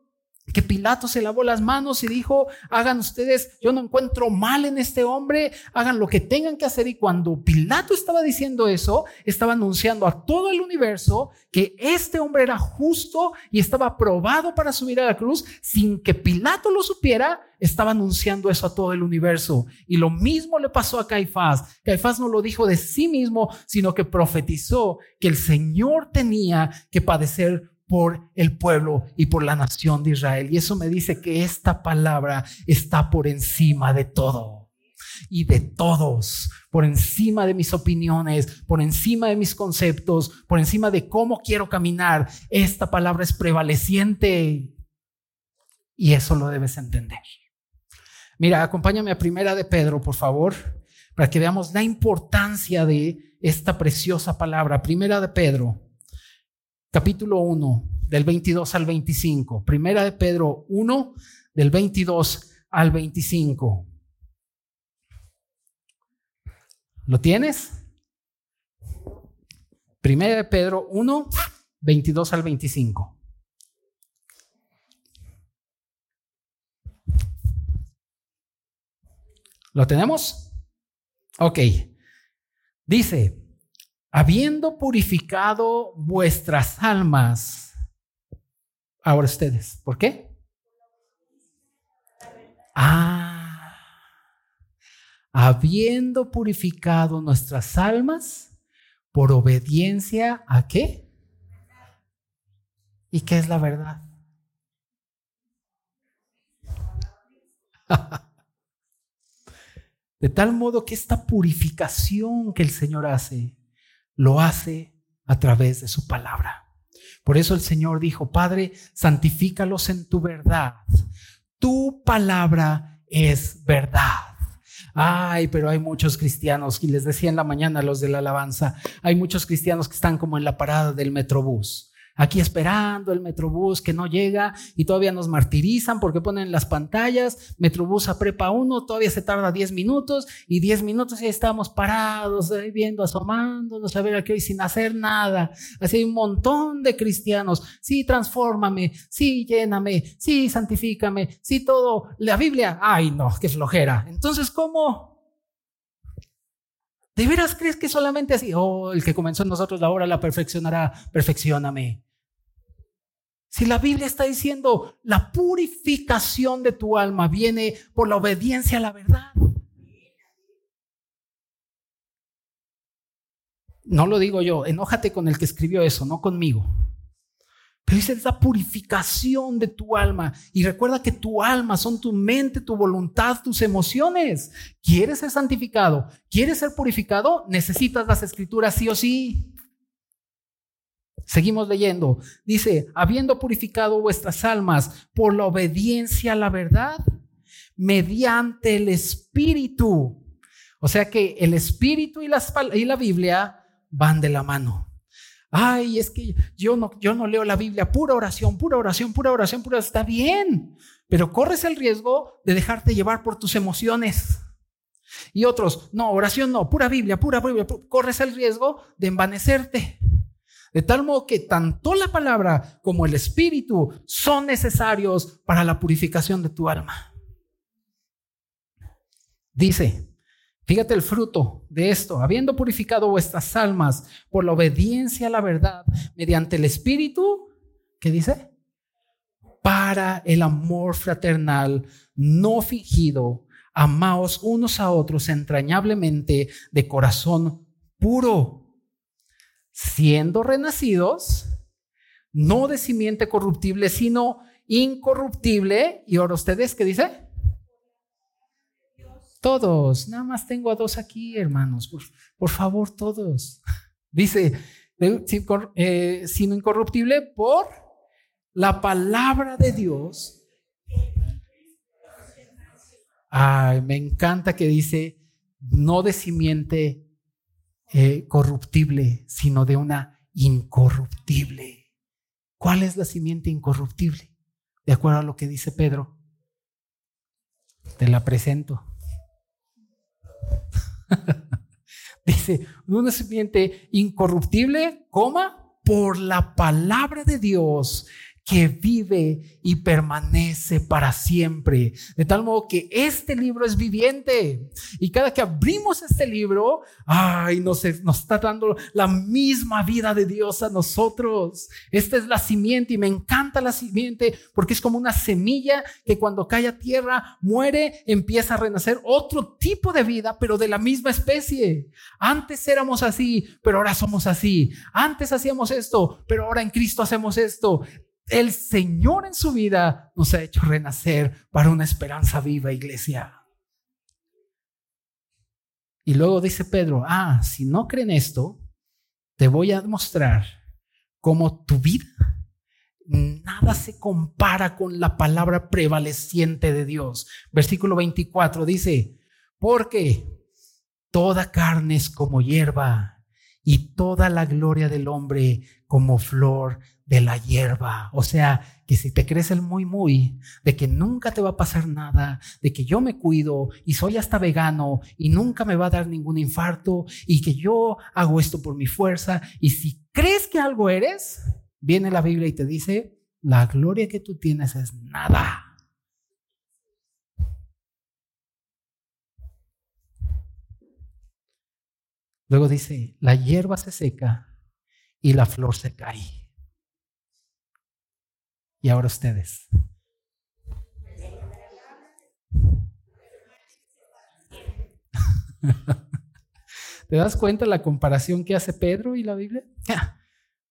que Pilato se lavó las manos y dijo, hagan ustedes, yo no encuentro mal en este hombre, hagan lo que tengan que hacer. Y cuando Pilato estaba diciendo eso, estaba anunciando a todo el universo que este hombre era justo y estaba aprobado para subir a la cruz sin que Pilato lo supiera, estaba anunciando eso a todo el universo. Y lo mismo le pasó a Caifás. Caifás no lo dijo de sí mismo, sino que profetizó que el Señor tenía que padecer por el pueblo y por la nación de Israel. Y eso me dice que esta palabra está por encima de todo y de todos, por encima de mis opiniones, por encima de mis conceptos, por encima de cómo quiero caminar. Esta palabra es prevaleciente y eso lo debes entender. Mira, acompáñame a primera de Pedro, por favor, para que veamos la importancia de esta preciosa palabra. Primera de Pedro capítulo 1, del 22 al 25. Primera de Pedro 1, del 22 al 25. ¿Lo tienes? Primera de Pedro 1, 22 al 25. ¿Lo tenemos? Ok. Dice, habiendo purificado vuestras almas. Ahora ustedes, ¿por qué? Ah, habiendo purificado nuestras almas por obediencia a qué? ¿Y qué es la verdad? [laughs] De tal modo que esta purificación que el Señor hace lo hace a través de su palabra. Por eso el Señor dijo, Padre, santifícalos en tu verdad. Tu palabra es verdad. Ay, pero hay muchos cristianos, y les decía en la mañana los de la alabanza, hay muchos cristianos que están como en la parada del metrobús aquí esperando el Metrobús que no llega y todavía nos martirizan porque ponen las pantallas, Metrobús a prepa 1, todavía se tarda 10 minutos y 10 minutos y estamos parados, viendo, asomándonos a ver aquí hoy sin hacer nada. Así hay un montón de cristianos, sí, transfórmame, sí, lléname, sí, santifícame, sí, todo. La Biblia, ay no, qué flojera. Entonces, ¿cómo? ¿De veras crees que solamente así? Oh, el que comenzó en nosotros la obra la perfeccionará, perfeccioname. Si la Biblia está diciendo, la purificación de tu alma viene por la obediencia a la verdad. No lo digo yo, enójate con el que escribió eso, no conmigo. Pero dice, la purificación de tu alma. Y recuerda que tu alma son tu mente, tu voluntad, tus emociones. ¿Quieres ser santificado? ¿Quieres ser purificado? Necesitas las escrituras sí o sí. Seguimos leyendo. Dice, habiendo purificado vuestras almas por la obediencia a la verdad, mediante el Espíritu. O sea que el Espíritu y, y la Biblia van de la mano. Ay, es que yo no, yo no leo la Biblia, pura oración, pura oración, pura oración, pura Está bien, pero corres el riesgo de dejarte llevar por tus emociones. Y otros, no, oración no, pura Biblia, pura Biblia, corres el riesgo de envanecerte. De tal modo que tanto la palabra como el espíritu son necesarios para la purificación de tu alma. Dice, fíjate el fruto de esto, habiendo purificado vuestras almas por la obediencia a la verdad mediante el espíritu, ¿qué dice? Para el amor fraternal no fingido, amaos unos a otros entrañablemente de corazón puro siendo renacidos, no de simiente corruptible, sino incorruptible. ¿Y ahora ustedes qué dice? Todos, nada más tengo a dos aquí, hermanos, por, favor, todos. [laughs] Dice, eh, sino incorruptible por la palabra de Dios. Ay, me encanta que dice, no de simiente eh, corruptible, sino de una incorruptible. ¿Cuál es la simiente incorruptible? De acuerdo a lo que dice Pedro. Te la presento. [laughs] dice, una simiente incorruptible, coma, por la palabra de Dios que vive y permanece para siempre. De tal modo que este libro es viviente. Y cada que abrimos este libro, ay, nos, nos está dando la misma vida de Dios a nosotros. Esta es la simiente y me encanta la simiente porque es como una semilla que cuando cae a tierra muere, empieza a renacer otro tipo de vida, pero de la misma especie. Antes éramos así, pero ahora somos así. Antes hacíamos esto, pero ahora en Cristo hacemos esto. El Señor en su vida nos ha hecho renacer para una esperanza viva, iglesia. Y luego dice Pedro, ah, si no creen esto, te voy a mostrar cómo tu vida nada se compara con la palabra prevaleciente de Dios. Versículo 24 dice, porque toda carne es como hierba y toda la gloria del hombre como flor de la hierba. O sea, que si te crees el muy, muy, de que nunca te va a pasar nada, de que yo me cuido y soy hasta vegano y nunca me va a dar ningún infarto y que yo hago esto por mi fuerza. Y si crees que algo eres, viene la Biblia y te dice, la gloria que tú tienes es nada. Luego dice, la hierba se seca y la flor se cae y ahora ustedes. [laughs] ¿Te das cuenta la comparación que hace Pedro y la Biblia?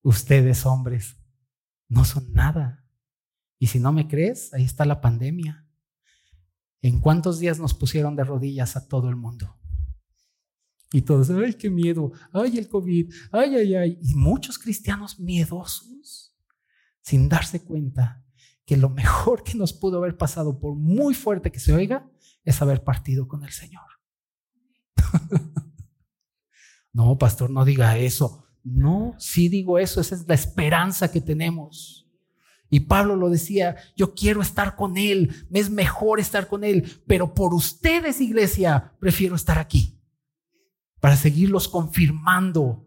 Ustedes, hombres, no son nada. Y si no me crees, ahí está la pandemia. ¿En cuántos días nos pusieron de rodillas a todo el mundo? Y todos, ay, qué miedo, ay, el COVID, ay, ay, ay. Y muchos cristianos miedosos, sin darse cuenta que lo mejor que nos pudo haber pasado, por muy fuerte que se oiga, es haber partido con el Señor. [laughs] no, pastor, no diga eso. No, sí digo eso, esa es la esperanza que tenemos. Y Pablo lo decía, yo quiero estar con Él, me es mejor estar con Él, pero por ustedes, iglesia, prefiero estar aquí, para seguirlos confirmando.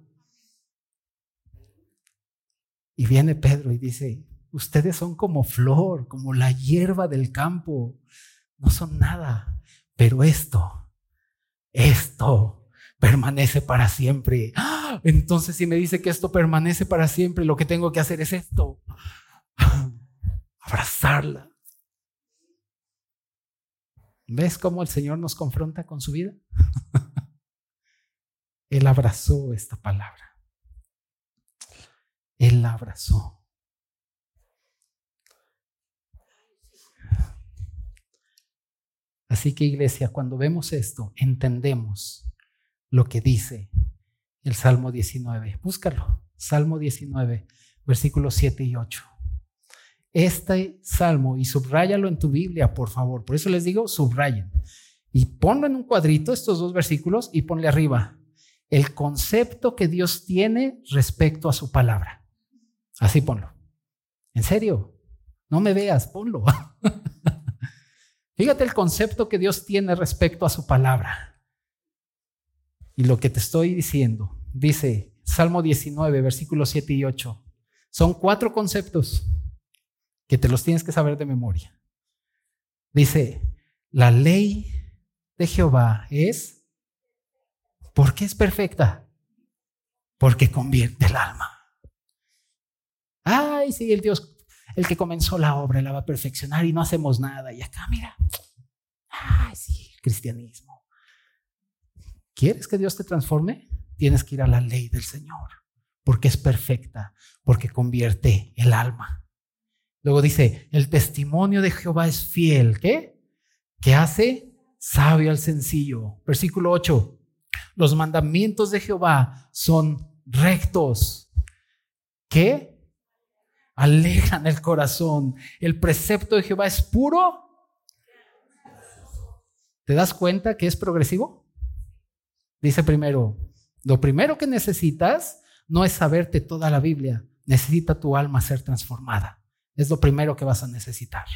Y viene Pedro y dice, ustedes son como flor, como la hierba del campo, no son nada, pero esto, esto permanece para siempre. ¡Ah! Entonces, si me dice que esto permanece para siempre, lo que tengo que hacer es esto, abrazarla. ¿Ves cómo el Señor nos confronta con su vida? Él abrazó esta palabra. Él abrazó. Así que iglesia, cuando vemos esto, entendemos lo que dice el Salmo 19. Búscalo. Salmo 19, versículos 7 y 8 este salmo y subráyalo en tu Biblia, por favor. Por eso les digo, subrayen. Y ponlo en un cuadrito, estos dos versículos, y ponle arriba el concepto que Dios tiene respecto a su palabra. Así ponlo. En serio, no me veas, ponlo. [laughs] Fíjate el concepto que Dios tiene respecto a su palabra. Y lo que te estoy diciendo, dice Salmo 19, versículos 7 y 8. Son cuatro conceptos que te los tienes que saber de memoria. Dice, la ley de Jehová es, ¿por qué es perfecta? Porque convierte el alma. Ay, sí, el Dios, el que comenzó la obra, la va a perfeccionar y no hacemos nada. Y acá, mira, ay, sí, el cristianismo. ¿Quieres que Dios te transforme? Tienes que ir a la ley del Señor, porque es perfecta, porque convierte el alma. Luego dice, el testimonio de Jehová es fiel. ¿Qué? Que hace sabio al sencillo. Versículo 8. Los mandamientos de Jehová son rectos. ¿Qué? Alejan el corazón. El precepto de Jehová es puro. ¿Te das cuenta que es progresivo? Dice primero, lo primero que necesitas no es saberte toda la Biblia, necesita tu alma ser transformada. Es lo primero que vas a necesitar.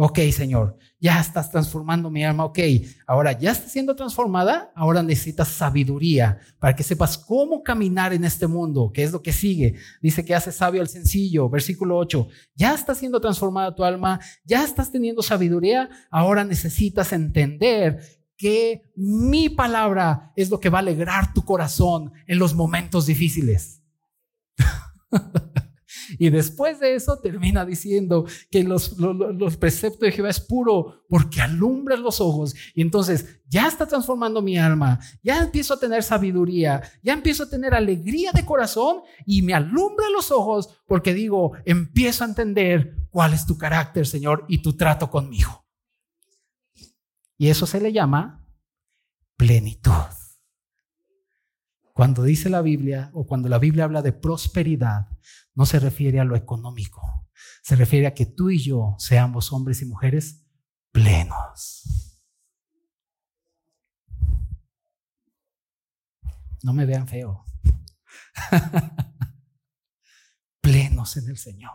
Ok, Señor, ya estás transformando mi alma. Ok, ahora ya está siendo transformada. Ahora necesitas sabiduría para que sepas cómo caminar en este mundo, que es lo que sigue. Dice que hace sabio al sencillo. Versículo 8. Ya está siendo transformada tu alma. Ya estás teniendo sabiduría. Ahora necesitas entender que mi palabra es lo que va a alegrar tu corazón en los momentos difíciles. [laughs] Y después de eso termina diciendo que los, preceptos de Jehová es puro porque alumbra los ojos. Y entonces ya está transformando mi alma, ya empiezo a tener sabiduría, ya empiezo a tener alegría de corazón y me alumbra los ojos porque digo, empiezo a entender cuál es tu carácter, Señor, y tu trato conmigo. Y eso se le llama plenitud. Cuando dice la Biblia o cuando la Biblia habla de prosperidad, no se refiere a lo económico, se refiere a que tú y yo seamos hombres y mujeres plenos. No me vean feo. [laughs] plenos en el Señor.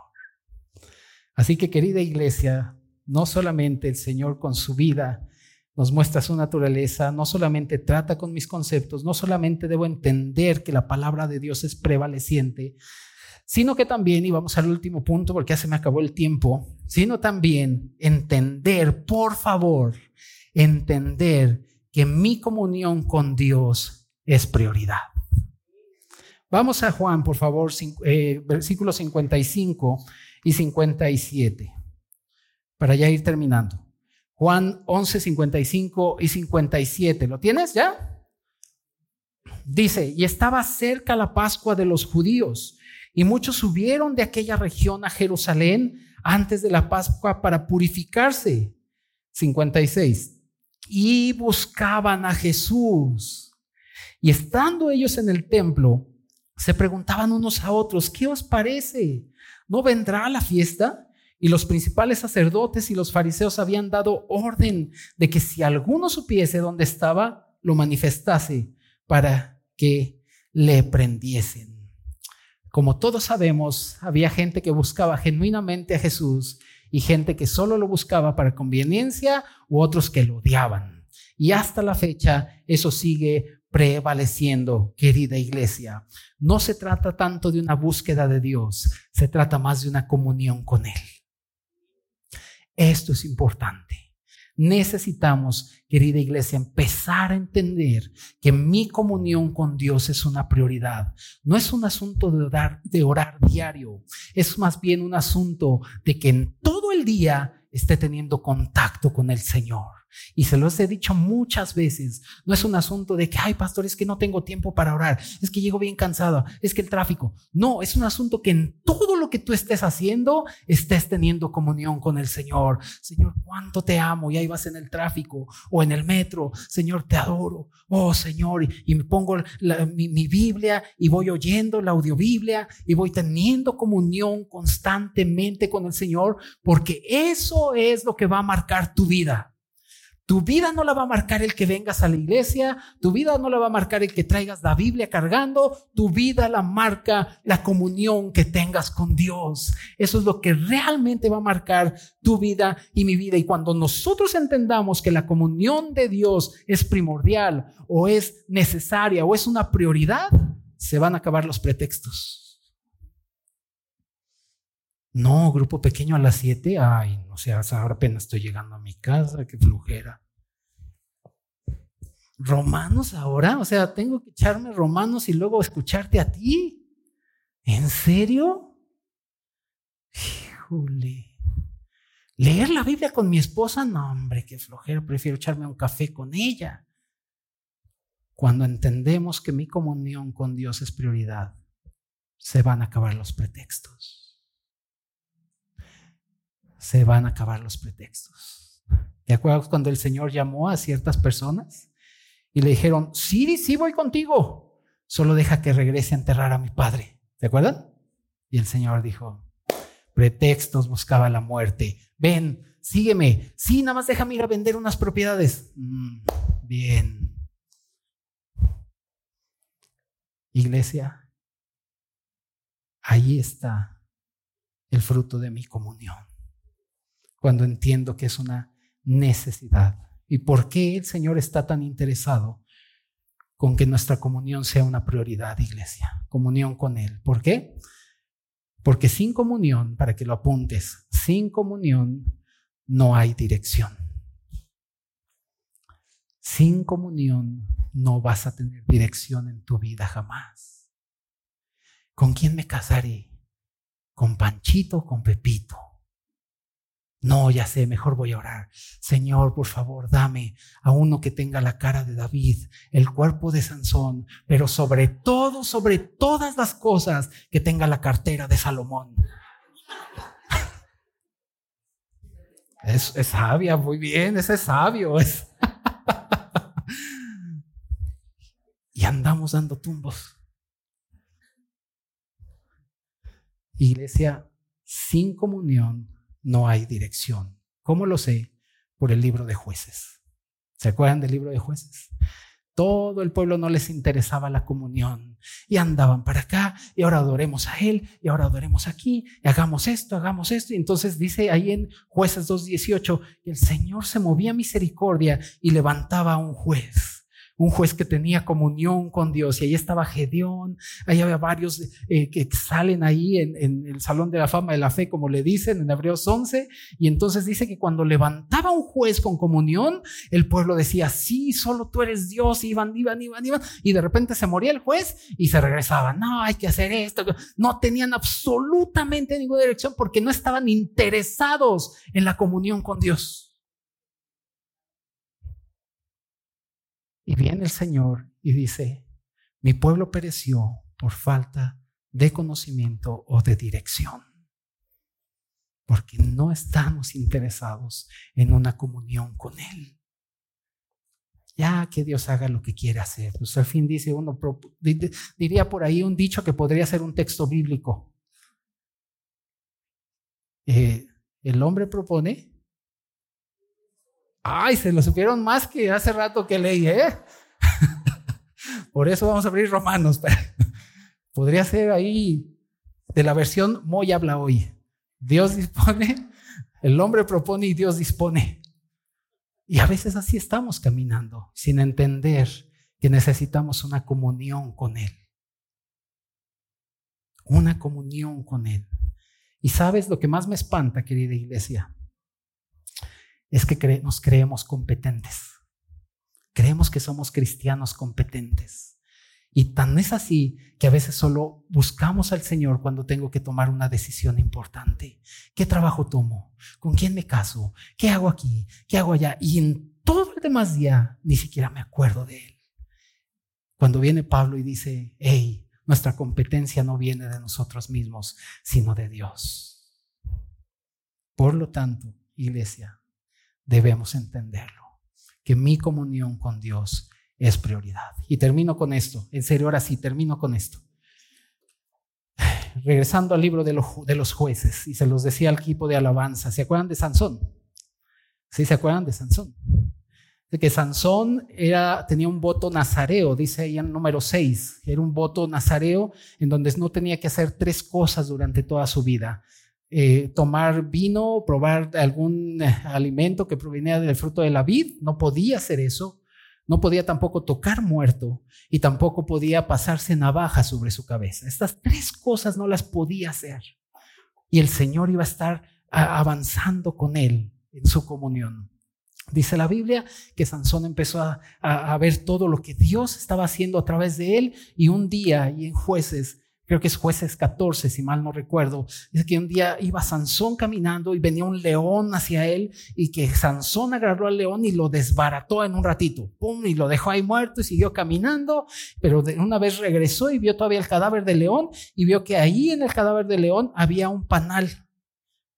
Así que querida iglesia, no solamente el Señor con su vida nos muestra su naturaleza, no solamente trata con mis conceptos, no solamente debo entender que la palabra de Dios es prevaleciente, sino que también, y vamos al último punto porque ya se me acabó el tiempo, sino también entender, por favor, entender que mi comunión con Dios es prioridad. Vamos a Juan, por favor, eh, versículos 55 y 57, para ya ir terminando. Juan 11, 55 y 57. ¿Lo tienes ya? Dice, y estaba cerca la Pascua de los judíos, y muchos subieron de aquella región a Jerusalén antes de la Pascua para purificarse. 56. Y buscaban a Jesús Y estando ellos en el templo, se preguntaban unos a otros, ¿qué os parece? ¿No vendrá la fiesta? Y los principales sacerdotes y los fariseos habían dado orden de que si alguno supiese dónde estaba, lo manifestase para que le prendiesen. Como todos sabemos, había gente que buscaba genuinamente a Jesús y gente que solo lo buscaba para conveniencia u otros que lo odiaban. Y hasta la fecha eso sigue prevaleciendo, querida iglesia. No se trata tanto de una búsqueda de Dios, se trata más de una comunión con Él. Esto es importante. Necesitamos, querida iglesia, empezar a entender que mi comunión con Dios es una prioridad. No es un asunto de orar, de orar diario, es más bien un asunto de que en todo el día esté teniendo contacto con el Señor. Y se los he dicho muchas veces. No es un asunto de que, ay, pastor, es que no tengo tiempo para orar. Es que llego bien cansado. Es que el tráfico. No, es un asunto que en todo lo que tú estés haciendo, estés teniendo comunión con el Señor. Señor, cuánto te amo. Y ahí vas en el tráfico o en el metro. Señor, te adoro. Oh, Señor. Y, me pongo mi, mi Biblia y voy oyendo la audiobiblia y voy teniendo comunión constantemente con el Señor porque eso es lo que va a marcar tu vida. Tu vida no la va a marcar el que vengas a la iglesia, tu vida no la va a marcar el que traigas la Biblia cargando, tu vida la marca la comunión que tengas con Dios. Eso es lo que realmente va a marcar tu vida y mi vida. Y cuando nosotros entendamos que la comunión de Dios es primordial o es necesaria o es una prioridad, se van a acabar los pretextos. No, grupo pequeño a las 7. Ay, no sé, ahora apenas estoy llegando a mi casa, qué flujera. Romanos ahora, o sea, tengo que echarme romanos y luego escucharte a ti. ¿En serio? Híjole. Leer la Biblia con mi esposa, no, hombre, qué flojera, prefiero echarme un café con ella. Cuando entendemos que mi comunión con Dios es prioridad, se van a acabar los pretextos se van a acabar los pretextos. ¿Te acuerdas cuando el Señor llamó a ciertas personas y le dijeron, sí, sí voy contigo, solo deja que regrese a enterrar a mi padre? ¿Te acuerdan? Y el Señor dijo, pretextos buscaba la muerte. Ven, sígueme. Sí, nada más déjame ir a vender unas propiedades. Mm, bien. Iglesia, ahí está el fruto de mi comunión cuando entiendo que es una necesidad. ¿Y por qué el Señor está tan interesado con que nuestra comunión sea una prioridad, iglesia? Comunión con Él. ¿Por qué? Porque sin comunión, para que lo apuntes, sin comunión no hay dirección. Sin comunión no vas a tener dirección en tu vida jamás. ¿Con quién me casaré? ¿Con Panchito o con Pepito? No, ya sé, mejor voy a orar. Señor, por favor, dame a uno que tenga la cara de David, el cuerpo de Sansón, pero sobre todo, sobre todas las cosas, que tenga la cartera de Salomón. Es, sabia, muy bien, ese es sabio. [laughs] y andamos dando tumbos. Iglesia sin comunión no hay dirección. ¿Cómo lo sé? Por el libro de jueces. ¿Se acuerdan del libro de jueces? Todo el pueblo no les interesaba la comunión y andaban para acá y ahora adoremos a Él y ahora adoremos aquí y hagamos esto, hagamos esto. Y entonces dice ahí en jueces 2.18 que el Señor se movía misericordia y levantaba a un juez un juez que tenía comunión con Dios. Y ahí estaba Gedeón, ahí había varios eh, que salen ahí en, el Salón de la Fama de la Fe, como le dicen en Hebreos 11. Y entonces dice que cuando levantaba un juez con comunión, el pueblo decía, sí, solo tú eres Dios, iban, iban, iban, iban. Y de repente se moría el juez y se regresaba. No, hay que hacer esto. No tenían absolutamente ninguna dirección porque no estaban interesados en la comunión con Dios. Y viene el Señor y dice, mi pueblo pereció por falta de conocimiento o de dirección, porque no estamos interesados en una comunión con Él. Ya que Dios haga lo que quiere hacer. Pues al fin dice uno, diría por ahí un dicho que podría ser un texto bíblico. Eh, el hombre propone. Ay, se lo supieron más que hace rato que leí, ¿eh? [laughs] por eso vamos a abrir Romanos. [laughs] Podría ser ahí de la versión Moy habla hoy. Dios dispone, el hombre propone y Dios dispone. Y a veces así estamos caminando, sin entender que necesitamos una comunión con Él. Una comunión con Él. Y sabes lo que más me espanta, querida iglesia, es que nos creemos competentes. Creemos que somos cristianos competentes. Y tan es así que a veces solo buscamos al Señor cuando tengo que tomar una decisión importante. ¿Qué trabajo tomo? ¿Con quién me caso? ¿Qué hago aquí? ¿Qué hago allá? Y en todo el demás día ni siquiera me acuerdo de Él. Cuando viene Pablo y dice, hey, nuestra competencia no viene de nosotros mismos, sino de Dios. Por lo tanto, iglesia, debemos entenderlo, que mi comunión con Dios es prioridad. Y termino con esto, en serio, ahora sí, termino con esto. [sighs] Regresando al libro de, los jueces, y se los decía al equipo de alabanza, ¿se acuerdan de Sansón? ¿Sí se acuerdan de Sansón? De que Sansón era, tenía un voto nazareo, dice ahí en número 6, era un voto nazareo en donde no tenía que hacer tres cosas durante toda su vida. Eh, tomar vino, probar algún eh, alimento que provenía del fruto de la vid, no podía hacer eso no podía tampoco tocar muerto y tampoco podía pasarse navaja sobre su cabeza. Estas tres cosas no las podía hacer. Y el Señor iba a estar avanzando con él en su comunión. Dice la Biblia que Sansón empezó a, a, ver todo lo que Dios estaba haciendo a través de él y un día, y en jueces, creo que es jueces 14, si mal no recuerdo, dice que un día iba Sansón caminando y venía un león hacia él y que Sansón agarró al león y lo desbarató en un ratito, pum, y lo dejó ahí muerto y siguió caminando, pero de una vez regresó y vio todavía el cadáver del león y vio que ahí en el cadáver del león había un panal.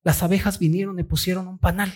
Las abejas vinieron y pusieron un panal.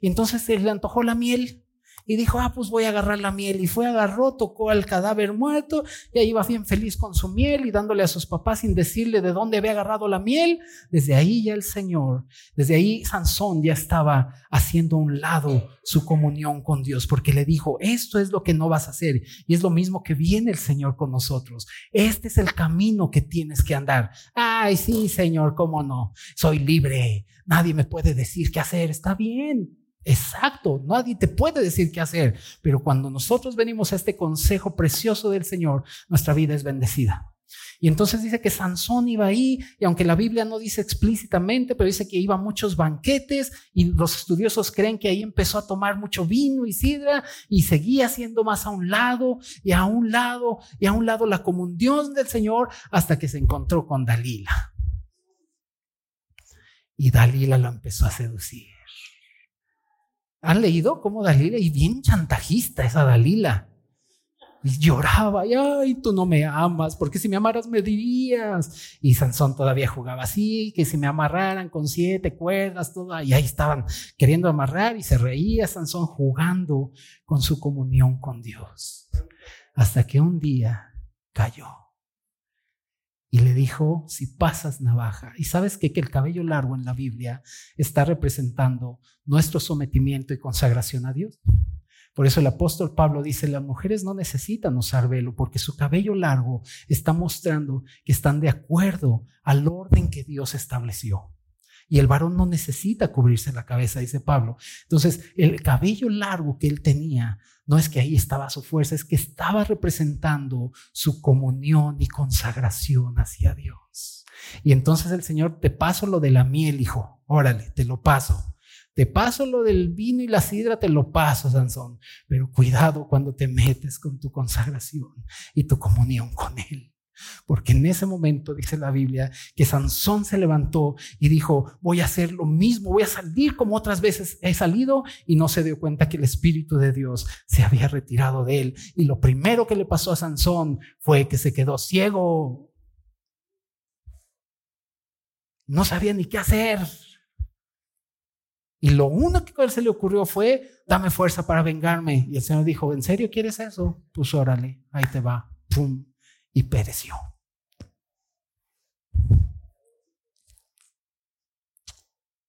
Y entonces se le antojó la miel y dijo, ah, pues voy a agarrar la miel. Y fue, agarró, tocó al cadáver muerto y ahí iba bien feliz con su miel y dándole a sus papás sin decirle de dónde había agarrado la miel. Desde ahí ya el Señor, desde ahí Sansón ya estaba haciendo a un lado su comunión con Dios porque le dijo, esto es lo que no vas a hacer. Y es lo mismo que viene el Señor con nosotros. Este es el camino que tienes que andar. Ay, sí, Señor, cómo no. Soy libre. Nadie me puede decir qué hacer. Está bien. Exacto, nadie te puede decir qué hacer, pero cuando nosotros venimos a este consejo precioso del Señor, nuestra vida es bendecida. Y entonces dice que Sansón iba ahí, y aunque la Biblia no dice explícitamente, pero dice que iba a muchos banquetes, y los estudiosos creen que ahí empezó a tomar mucho vino y sidra, y seguía siendo más a un lado, y a un lado, y a un lado la comunión del Señor, hasta que se encontró con Dalila. Y Dalila lo empezó a seducir. ¿Han leído cómo Dalila? Y bien chantajista esa Dalila. Y lloraba, y ay, tú no me amas, porque si me amaras me dirías. Y Sansón todavía jugaba así, que si me amarraran con siete cuerdas, todo, y ahí estaban queriendo amarrar y se reía Sansón jugando con su comunión con Dios. Hasta que un día cayó y le dijo, si pasas navaja. Y sabes que, que el cabello largo en la Biblia está representando nuestro sometimiento y consagración a Dios. Por eso el apóstol Pablo dice, las mujeres no necesitan usar velo porque su cabello largo está mostrando que están de acuerdo al orden que Dios estableció. Y el varón no necesita cubrirse la cabeza, dice Pablo. Entonces, el cabello largo que él tenía, no es que ahí estaba su fuerza, es que estaba representando su comunión y consagración hacia Dios. Y entonces el Señor, te paso lo de la miel, hijo, órale, te lo paso. Te paso lo del vino y la sidra, te lo paso, Sansón. Pero cuidado cuando te metes con tu consagración y tu comunión con Él. Porque en ese momento dice la Biblia que Sansón se levantó y dijo, voy a hacer lo mismo, voy a salir como otras veces he salido y no se dio cuenta que el Espíritu de Dios se había retirado de él. Y lo primero que le pasó a Sansón fue que se quedó ciego. No sabía ni qué hacer. Y lo único que se le ocurrió fue, dame fuerza para vengarme. Y el Señor dijo, ¿en serio quieres eso? Pues órale, ahí te va. Pum. Y pereció.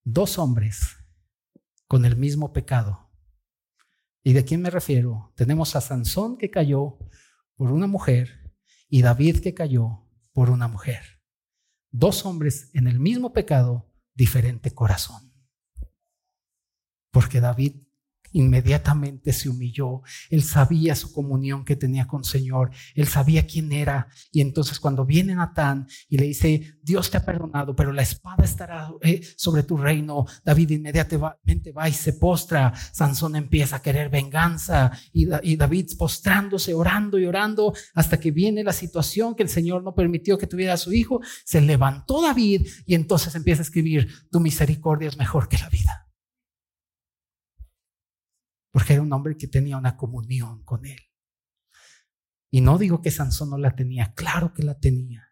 Dos hombres con el mismo pecado. ¿Y de quién me refiero? Tenemos a Sansón que cayó por una mujer y David que cayó por una mujer. Dos hombres en el mismo pecado, diferente corazón. Porque David inmediatamente se humilló. Él sabía su comunión que tenía con el Señor. Él sabía quién era. Y entonces cuando viene Natán y le dice, Dios te ha perdonado, pero la espada estará eh, sobre tu reino, David inmediatamente va y se postra. Sansón empieza a querer venganza y, y David postrándose, orando y orando hasta que viene la situación que el Señor no permitió que tuviera a su hijo. Se levantó David y entonces empieza a escribir, tu misericordia es mejor que la vida porque era un hombre que tenía una comunión con él. Y no digo que Sansón no la tenía, claro que la tenía,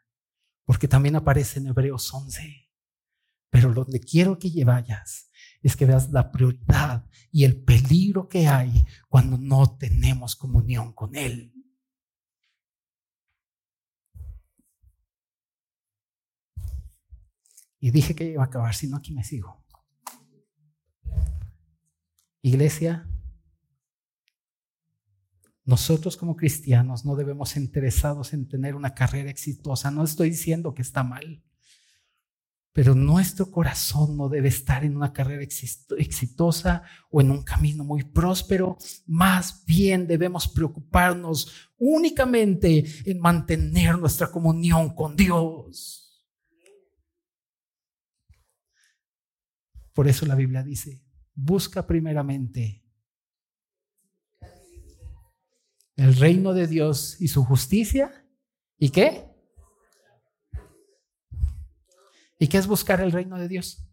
porque también aparece en Hebreos 11. Pero donde quiero que vayas es que veas la prioridad y el peligro que hay cuando no tenemos comunión con Él. Y dije que iba a acabar, si no aquí me sigo. Iglesia, nosotros como cristianos no debemos interesados en tener una carrera exitosa. No estoy diciendo que está mal, pero nuestro corazón no debe estar en una carrera exitosa o en un camino muy próspero. Más bien debemos preocuparnos únicamente en mantener nuestra comunión con Dios. Por eso la Biblia dice, busca primeramente el reino de Dios y su justicia. ¿Y qué? ¿Y qué es buscar el reino de Dios?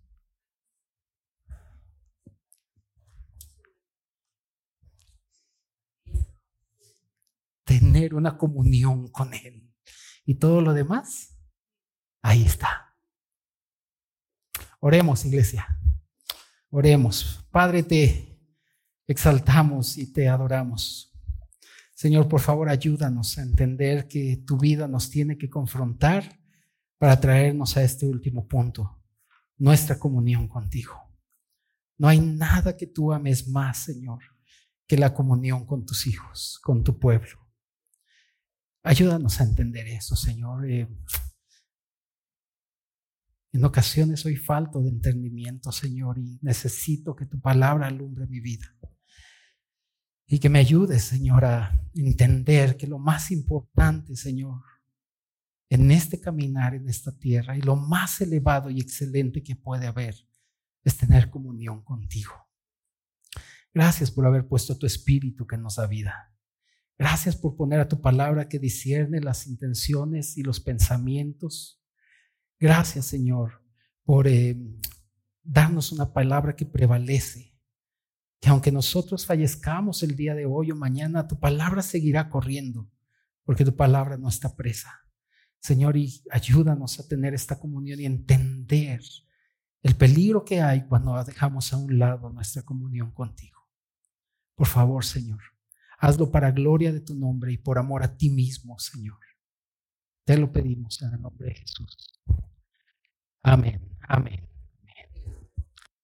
Tener una comunión con Él. Y todo lo demás, ahí está. Oremos, iglesia. Oremos. Padre, te exaltamos y te adoramos. Señor, por favor, ayúdanos a entender que tu vida nos tiene que confrontar para traernos a este último punto, nuestra comunión contigo. No hay nada que tú ames más, Señor, que la comunión con tus hijos, con tu pueblo. Ayúdanos a entender eso, Señor. Eh, en ocasiones soy falto de entendimiento, Señor, y necesito que tu palabra alumbre mi vida. Y que me ayudes, Señor, a entender que lo más importante, Señor, en este caminar en esta tierra y lo más elevado y excelente que puede haber es tener comunión contigo. Gracias por haber puesto tu espíritu que nos da vida. Gracias por poner a tu palabra que discierne las intenciones y los pensamientos. Gracias, Señor, por eh, darnos una palabra que prevalece que aunque nosotros fallezcamos el día de hoy o mañana, tu palabra seguirá corriendo, porque tu palabra no está presa. Señor, y ayúdanos a tener esta comunión y entender el peligro que hay cuando dejamos a un lado nuestra comunión contigo. Por favor, Señor, hazlo para gloria de tu nombre y por amor a ti mismo, Señor. Te lo pedimos en el nombre de Jesús. Amén, amén.